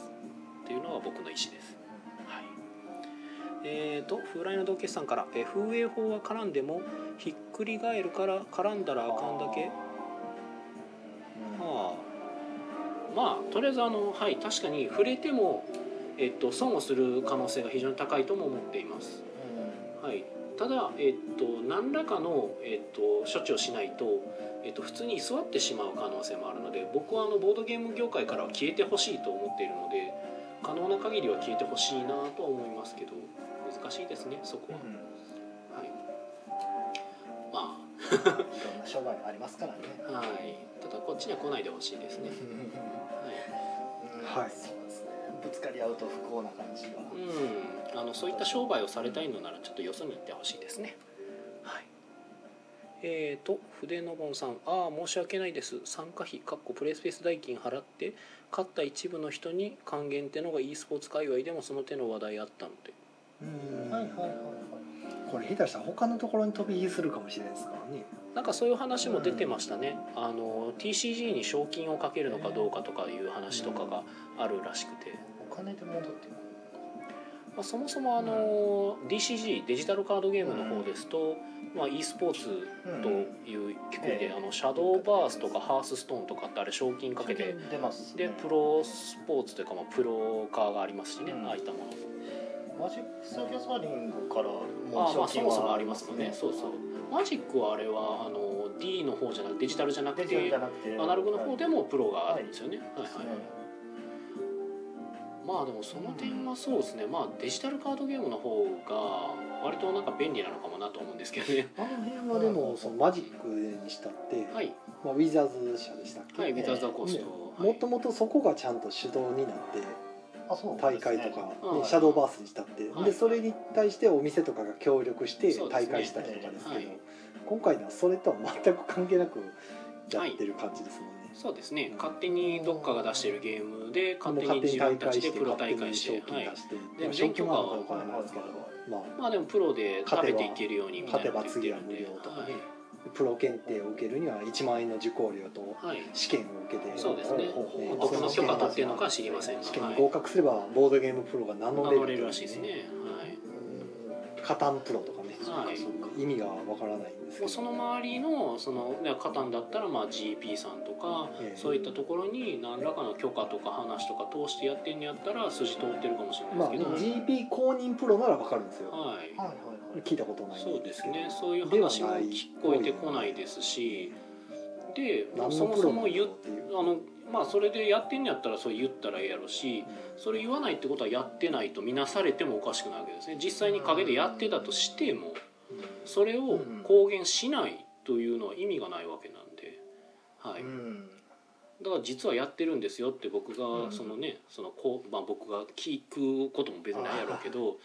っていうのが僕の意思です、はい、えーと風来の道化師さんから、えー風営法は絡んでもひっくり返るから絡んだらあかんだけ。はあ。まあとりあえずあのはい確かに触れても、えっと、損をする可能性が非常に高いとも思っています。はい、ただ、えっと、何らかの、えっと、処置をしないと、えっと、普通に居座ってしまう可能性もあるので僕はあのボードゲーム業界からは消えてほしいと思っているので可能な限りは消えてほしいなとは思いますけど難しいですねそこは、はい、まいろんな商売がありますからね。あはい。ただこっちには来ないでほしいですね、<laughs> はい。はい。そうですねぶつかり合うと不幸な感じがうん、あのそういった商売をされたいのならちょっとよそに行ってほしいですね。はい。えーと筆のぼんさん「ああ申し訳ないです。参加費かっこプレイスペース代金払って勝った一部の人に還元ってのが e スポーツ界隈でもその手の話題あったので。うん。はいはいはいはい。これ下手したら他のところに飛び火するかもしれないですからねなんかそういう話も出てましたね、あの TCG に賞金をかけるのかどうかとかいう話とかがあるらしくて、お金で戻ってまあ、そもそもあの DCG デジタルカードゲームの方ですと、まあ、e スポーツというくくりで、ええあのシャドーバースとかハースストーンとかってあれ賞金かけて。出ますでプロスポーツというか、まあ、プロ化がありますしね、うん。ああいったものマジック・ザ・ギャザリングからもああまあそ金もそもありますもんね。そうそう。マジックはあれはあの D の方じゃなくデジタルじゃなくデジタルじてゃなくて。アナログの方でもプロがあるんですよね、はい。はいはい。まあでもその点はそうですね、まあデジタルカードゲームの方が割となんか便利なのかもなと思うんですけどね。あの辺はでもそのマジックにしたって、はい。まあ、ウィザーズ社でしたっけ、はいウィザーズ・ザ・コースト、もともとそこがちゃんと主導になって大会とか、ねはいシャドーバースにしたって、はいでそれに対してお店とかが協力して大会したりとかですけどはい。今回のはそれとは全く関係なくやってる感じですもんね、そうですね。勝手にどっかが出してるゲームで勝手に自分たちでプロ大会して、賞金はい。出して、でまあ賞金はお金なんですけど、まあ、まあでもプロで食べていけるようにみたいな勝てば次は無料とかね、プロ検定を受けるには1万円の受講料とはい、はい試験を受けてそうですね。えーどこの許可取ってるのか知りませんが。試験にはい。合格すればボードゲームプロが名乗れる名乗れるらしいですね、はい、カタンプロとかね、はい。そうか意味がわからないんですけど。もうその周りのそのねカタンだったらまあ GP さんとか、ええ。そういったところに何らかの許可とか話とか通してやってんのやったら筋通ってるかもしれまあないですけど、GP 公認プロならわかるんですよ。はい。はいはいはい聞いたことない。んそうですね。そういう話も聞こえてこないですし。で何そもそも言あのまあそれでやってんのやったらそう言ったらええやろしそれ言わないってことはやってないと見なされてもおかしくないわけですね。実際に陰でやってたとしてもそれを公言しないというのは意味がないわけなんで、はい。うんだから実はやってるんですよって僕うん。がそのねそのこう、まあ、僕が聞くことも別にないやろうけど、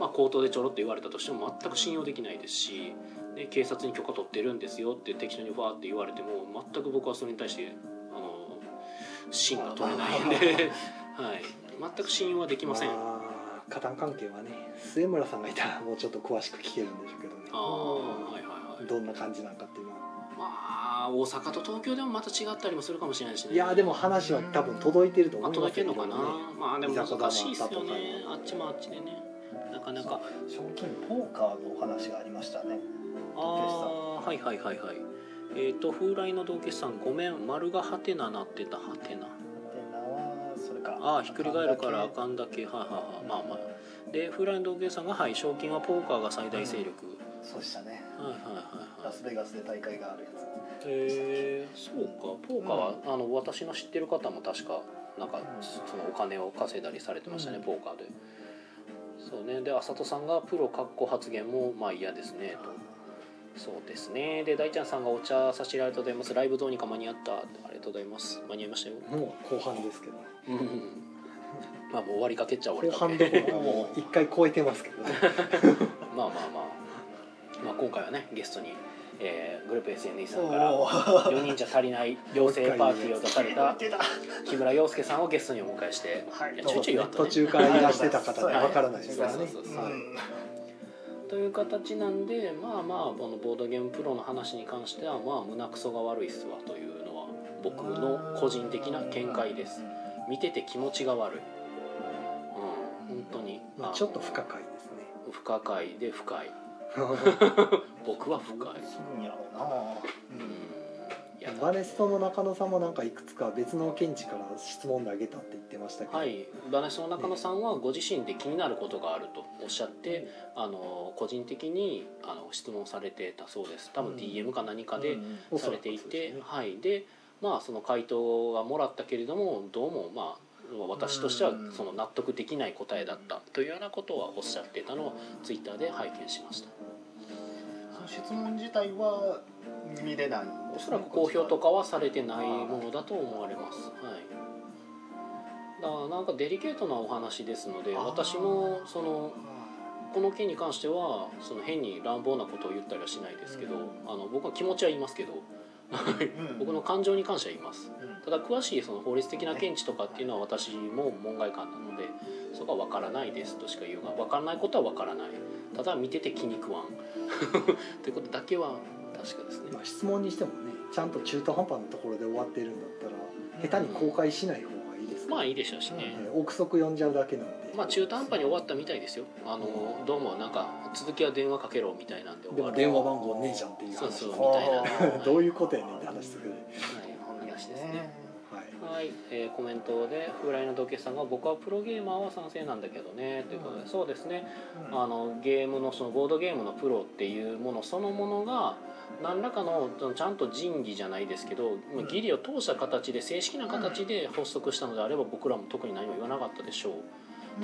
まあ、口頭でちょろっと言われたとしても全く信用できないですし、で警察に許可取ってるんですよって適当にファーって言われても全く僕はそれに対してあの芯が取れないんで、<laughs> はい、全く信用はできません。加担関係はね末村さんがいたらもうちょっと詳しく聞けるんでしょうけどね。あーはいはいはい。どんな感じなんかっていうのはまあ大阪と東京でもまた違ったりもするかもしれないしね。いやでも話は多分届いてるとまあ思います届けんのかな、ねまあでも難しいっすよね。ああっちもあっちでね。なかなか。賞金ポーカーのお話がありましたね。ああはいはいはいはい。えっ、と風来の道化師さんごめん。丸がハテナなってたハテナ。で名はそれか。ああひっくり返るからあかんだけ。はいは。いはいまあまあ。で風来の道化師さんがはい賞金はポーカーが最大勢力、そうでしたね。はいはいはいはいラスベガスで大会があるやつ。へえそうか。ポーカーは、あの私の知ってる方も確かなんかそのお金を稼いだりされてましたね、うん。ポーカーで。そうね。で浅戸さんがプロ括弧発言もまあ嫌ですねと。そうですね。で大ちゃんさんがお茶差し入れありがとうございます。ライブどうにか間に合ったありがとうございます。間に合いましたよ。もう後半ですけど。ねうん。まあもう終わりかけっちゃ終わ後りかけ半どころかもう一回超えてますけどね。<laughs> まあまあまあ、まあ、今回はねゲストに、えーグループ SNE さんからおお4人じゃ足りない妖精パーティーを出された <laughs> 木村洋介さんをゲストにお迎えして、はい。ちょいちょい言途中からいらしてた方には分からないですからね。という形なんでまあまあこのボードゲームプロの話に関してはまあ胸くそが悪いっすわというのは僕の個人的な見解です。見てて気持ちが悪い。うん。本当に、まあちょっと不可解ですね。不可解で深い <laughs> 僕は深い。いいんやろうな。うん。いや。バネストの中野さんもなんかいくつか別の見地から質問投げたって言ってましたけど、はい、バネスの中野さんはご自身で気になることがあるとおっしゃってあの個人的にあの質問されてたそうです。多分うん。DM か何かでされていて、そうですね。はい。でまあその回答はもらったけれどもどうもまあ私としてはうん。その納得できない答えだったというようなことはおっしゃってたのをツイッターで拝見しました。その質問自体は見れない。おそらく公表とかはされてないものだと思われます。はい。だからなんかデリケートなお話ですので私もそのこの件に関してはその変に乱暴なことを言ったりはしないですけど、うん。あの僕は気持ちは言いますけどうん。僕の感情に関しては言います。うん。ただ詳しいその法律的な見地とかっていうのは私も門外漢なのでそこは分からないですとしか言うが分からないことは分からないただ見てて気に食わん。ということだけは確かですね。まあ、質問にしてもねちゃんと中途半端なところで終わってるんだったら下手に公開しない方がいいですか？ら、まあいいでしょうしね、えー憶測読んじゃうだけなんで、まあ中途半端に終わったみたいですよ。あのどうもなんか続きは電話かけろみたいなんで電話番号ねえじゃんっていう話。そうそうみはたいな、はい、どういうことやねんって話する。ね話ですねはい。はい、えーコメントで風来の土下さんが僕はプロゲーマーは賛成なんだけどねということで、そうですね。うん。あのゲームのそのボードゲームのプロっていうものそのものが何らかのちゃんと仁義じゃないですけど、まあ義理を通した形で正式な形で発足したのであれば僕らも特に何も言わなかったでしょう。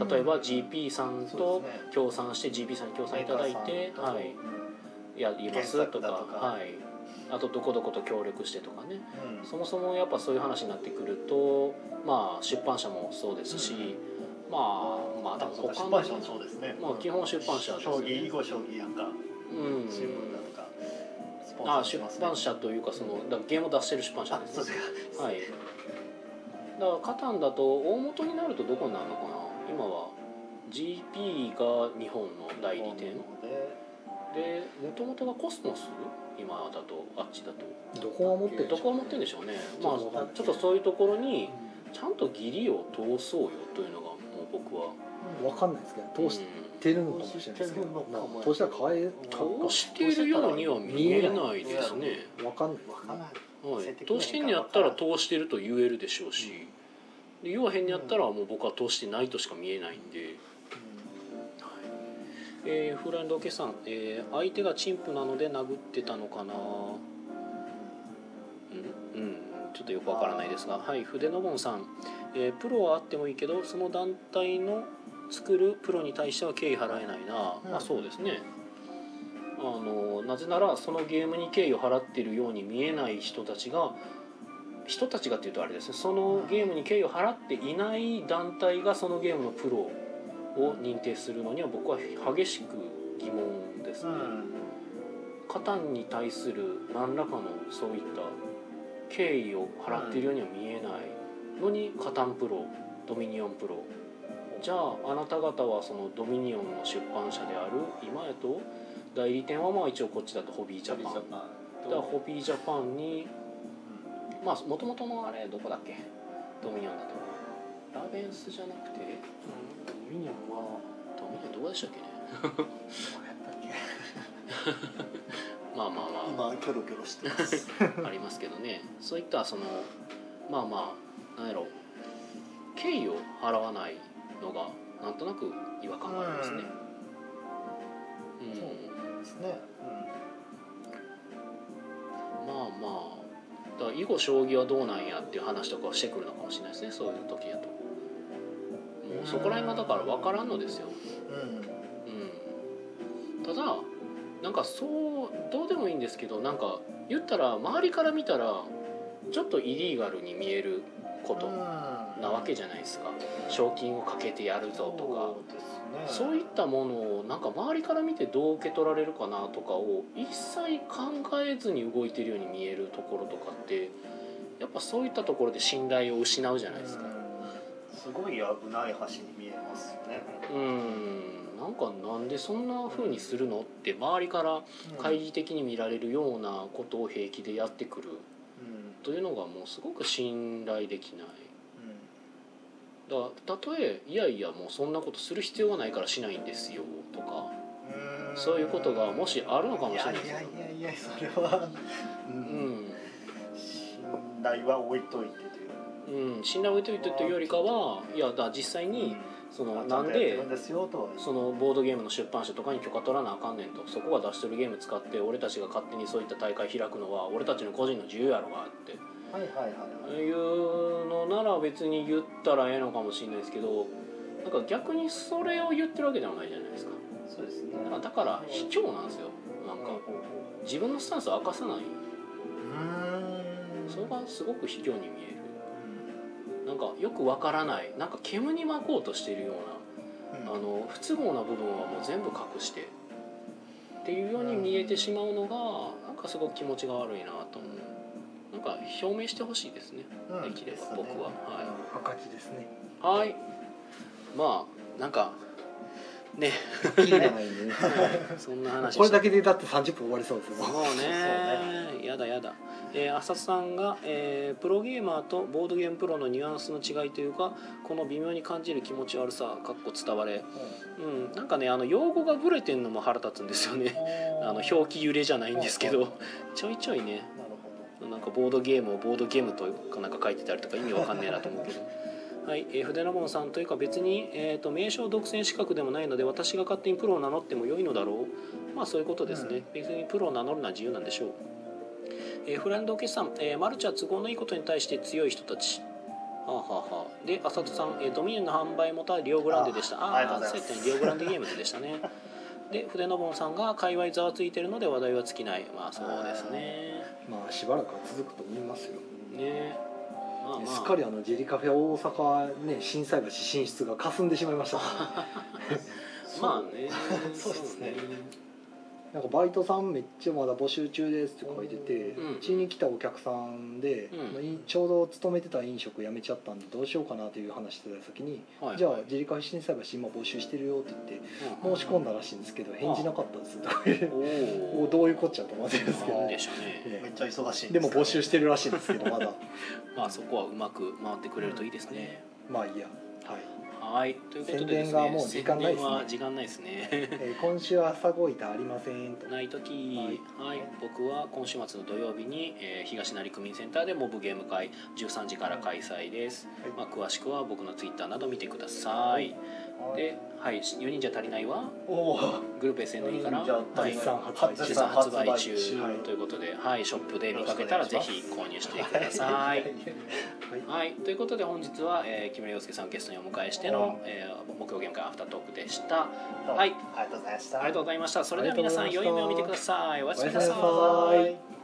例えば GP さんそと協賛して GP さんに協賛いただいて、はい、やりますとか。はい、あとどこどこと協力してとかね。うん。そもそもやっぱそういう話になってくるとまあ出版社もそうですし、まあまあ多分他の出版社もそうですね。まあ基本出版社ですよね。将棋囲碁将棋やんかうん。新聞だとかスポンサあ出版社というかそのだゲームを出してる出版社あですそうですか。はい。だからカタンだと大元になるとどこになるのかな。今は。GP が日本の代理店でもともとがコスモス？今だとあっちだと。どこが持ってどこが持ってるんでしょうね。まあちょっとそういうところにちゃんと義理を通そうよというのがもう僕は。わかんないですけど通してるのかもしれない。ですけど、通してるのかも。まあ、通したら変え通しているようには見えないですね。わかんないですね。わかんない。はい、通してんのやったら通してると言えるでしょうし、で言わへんのやったらもう僕は通してないとしか見えないんで、えー、フランドケさん、えー相手が陳腐なので殴ってたのかな。うん、うん、ちょっとよくわからないですが。はい筆のぼんさん、えープロはあってもいいけどその団体の作るプロに対しては敬意払えないな、うん。まあそうですね。あのなぜならそのゲームに敬意を払っているように見えない人たちが人たちがっていうとあれですね。そのゲームに敬意を払っていない団体がそのゲームのプロを認定するのには僕は激しく疑問ですね。カタンに対する何らかのそういった敬意を払っているようには見えないのにカタンプロドミニオンプロ。じゃああなた方はそのドミニオンの出版社である今やと代理店はまあ一応こっちだとホビージャパン。だからホビージャパンにまあもともとのあれどこだっけ？ドミニオンだと。ラベンスじゃなくてドミニオンはドミニオンどこでしたっけ？ねまあまあまあ。今キョロキョロしてます。<laughs> ありますけどね。そういったそのまあまあなんやろ。敬意を払わないのがなんとなく違和感がありますね。うん。そうですね、まあまあ。だから囲碁将棋はどうなんやっていう話とかをしてくるのかもしれないですね。そういう時やと。もうそこら辺がだから分からんのですよ。うん。うん、ただなんかそうどうでもいいんですけどなんか言ったら周りから見たらちょっとイリーガルに見えることなわけじゃないですか。賞金をかけてやるぞとか。そういったものをなんか周りから見てどう受け取られるかなとかを一切考えずに動いてるように見えるところとかってやっぱそういったところで信頼を失うじゃないですか。うんすごい危ない橋に見えますよね。うん。なんかなんでそんな風にするのって周りから懐疑的に見られるようなことを平気でやってくる。うん。というのがもうすごく信頼できない。うん。だからたとえいやいやもうそんなことする必要がないからしないんですよとか。うん。そういうことがもしあるのかもしれない。ですよいやいやいやそれは、う、うんん、信頼は置いといてううん、信頼を置いといてというよりかはいやだ実際にそのなんでそのボードゲームの出版社とかに許可取らなあかんねんとそこが出してるゲーム使って俺たちが勝手にそういった大会開くのは俺たちの個人の自由やろがって。はいはいはいはい。いうのなら別に言ったらええのかもしれないですけどなんか逆にそれを言ってるわけではないじゃないですか。そうですね。だからだから卑怯なんですよ。なんか自分のスタンスを明かさない。うん。それがすごく卑怯に見えるなんかよくわからないなんか煙に巻こうとしているようなあの不都合な部分はもう全部隠してっていうように見えてしまうのがなんかすごく気持ちが悪いなと思う。なんか表明してほしいですねうん。できれば僕は。はい。赤字ですね。はい。まあなんかね。キリがないんでねそんな話これだけでだって30分終わりそうですよもうね。やだやだ、えー、浅田さんが、えープロゲーマーとボードゲームプロのニュアンスの違いというかこの微妙に感じる気持ち悪さかっこ伝われ。うん。なんかねあの用語がブレてんのも腹立つんですよね。あの表記揺れじゃないんですけど。ちょいちょいね。なるほなんかボードゲームをボードゲームとかなんか書いてたりとか意味わかんねえなと思うけどはい、えー、筆の門さんというか別に、えー、と名称独占資格でもないので私が勝手にプロを名乗っても良いのだろう。まあそういうことですね、うん。別にプロを名乗るのは自由なんでしょう、えーフランド決算、えーマルチは都合のいいことに対して強い人たち。はあ、はあはあ、で浅田さん、えードミニオンの販売元はリオグランデでした。あああそうやったねリオグランデゲームズでしたね。で筆の門さんが界隈ざわついてるので話題は尽きない。まあそうですね。まあしばらくは続くと思いますよ。ねまあまあ。すっかりあのジェリカフェ大阪ね心斎橋進出が霞んでしまいました。からねまあね。<laughs> そうですねなんかバイトさんめっちゃまだ募集中ですって書いててうち、に来たお客さんで、ちょうど勤めてた飲食辞めちゃったんでどうしようかなという話してた時に、はいじゃあジェリカフェ心斎橋今募集してるよって言って申し込んだらしいんですけど返事なかったですとか言っておどういうこっちゃと思ってるんですけどね。めっちゃ忙しいんでも募集ししてるらしいんですけどまだ。<laughs> まあそこはうまく回ってくれるといいですね、まあいいやはいはいということでですね宣伝がもう時間ないですね。時間ないですね。えー今週は朝ごいたありませんと。ない時はい、僕は今週末の土曜日に、えー東成区民センターでモブゲーム会13時から開催です、はい。まあ、詳しくは僕のツイッターなど見てください、で、はい、4人じゃ足りないはおお。グループ SNE からはい。絶賛発売中絶賛発売中。はい。ということで、はい、ショップで見かけたらぜひ購入してください。はい。<laughs> はい、ということで本日は、えー木村洋介さんをゲストにお迎えしての、えー木曜ゲーム会アフタートークでした。ははい。ありがとうございました。ありがとうございました。それでは皆さん良い夢を見てください。おやすみなさい。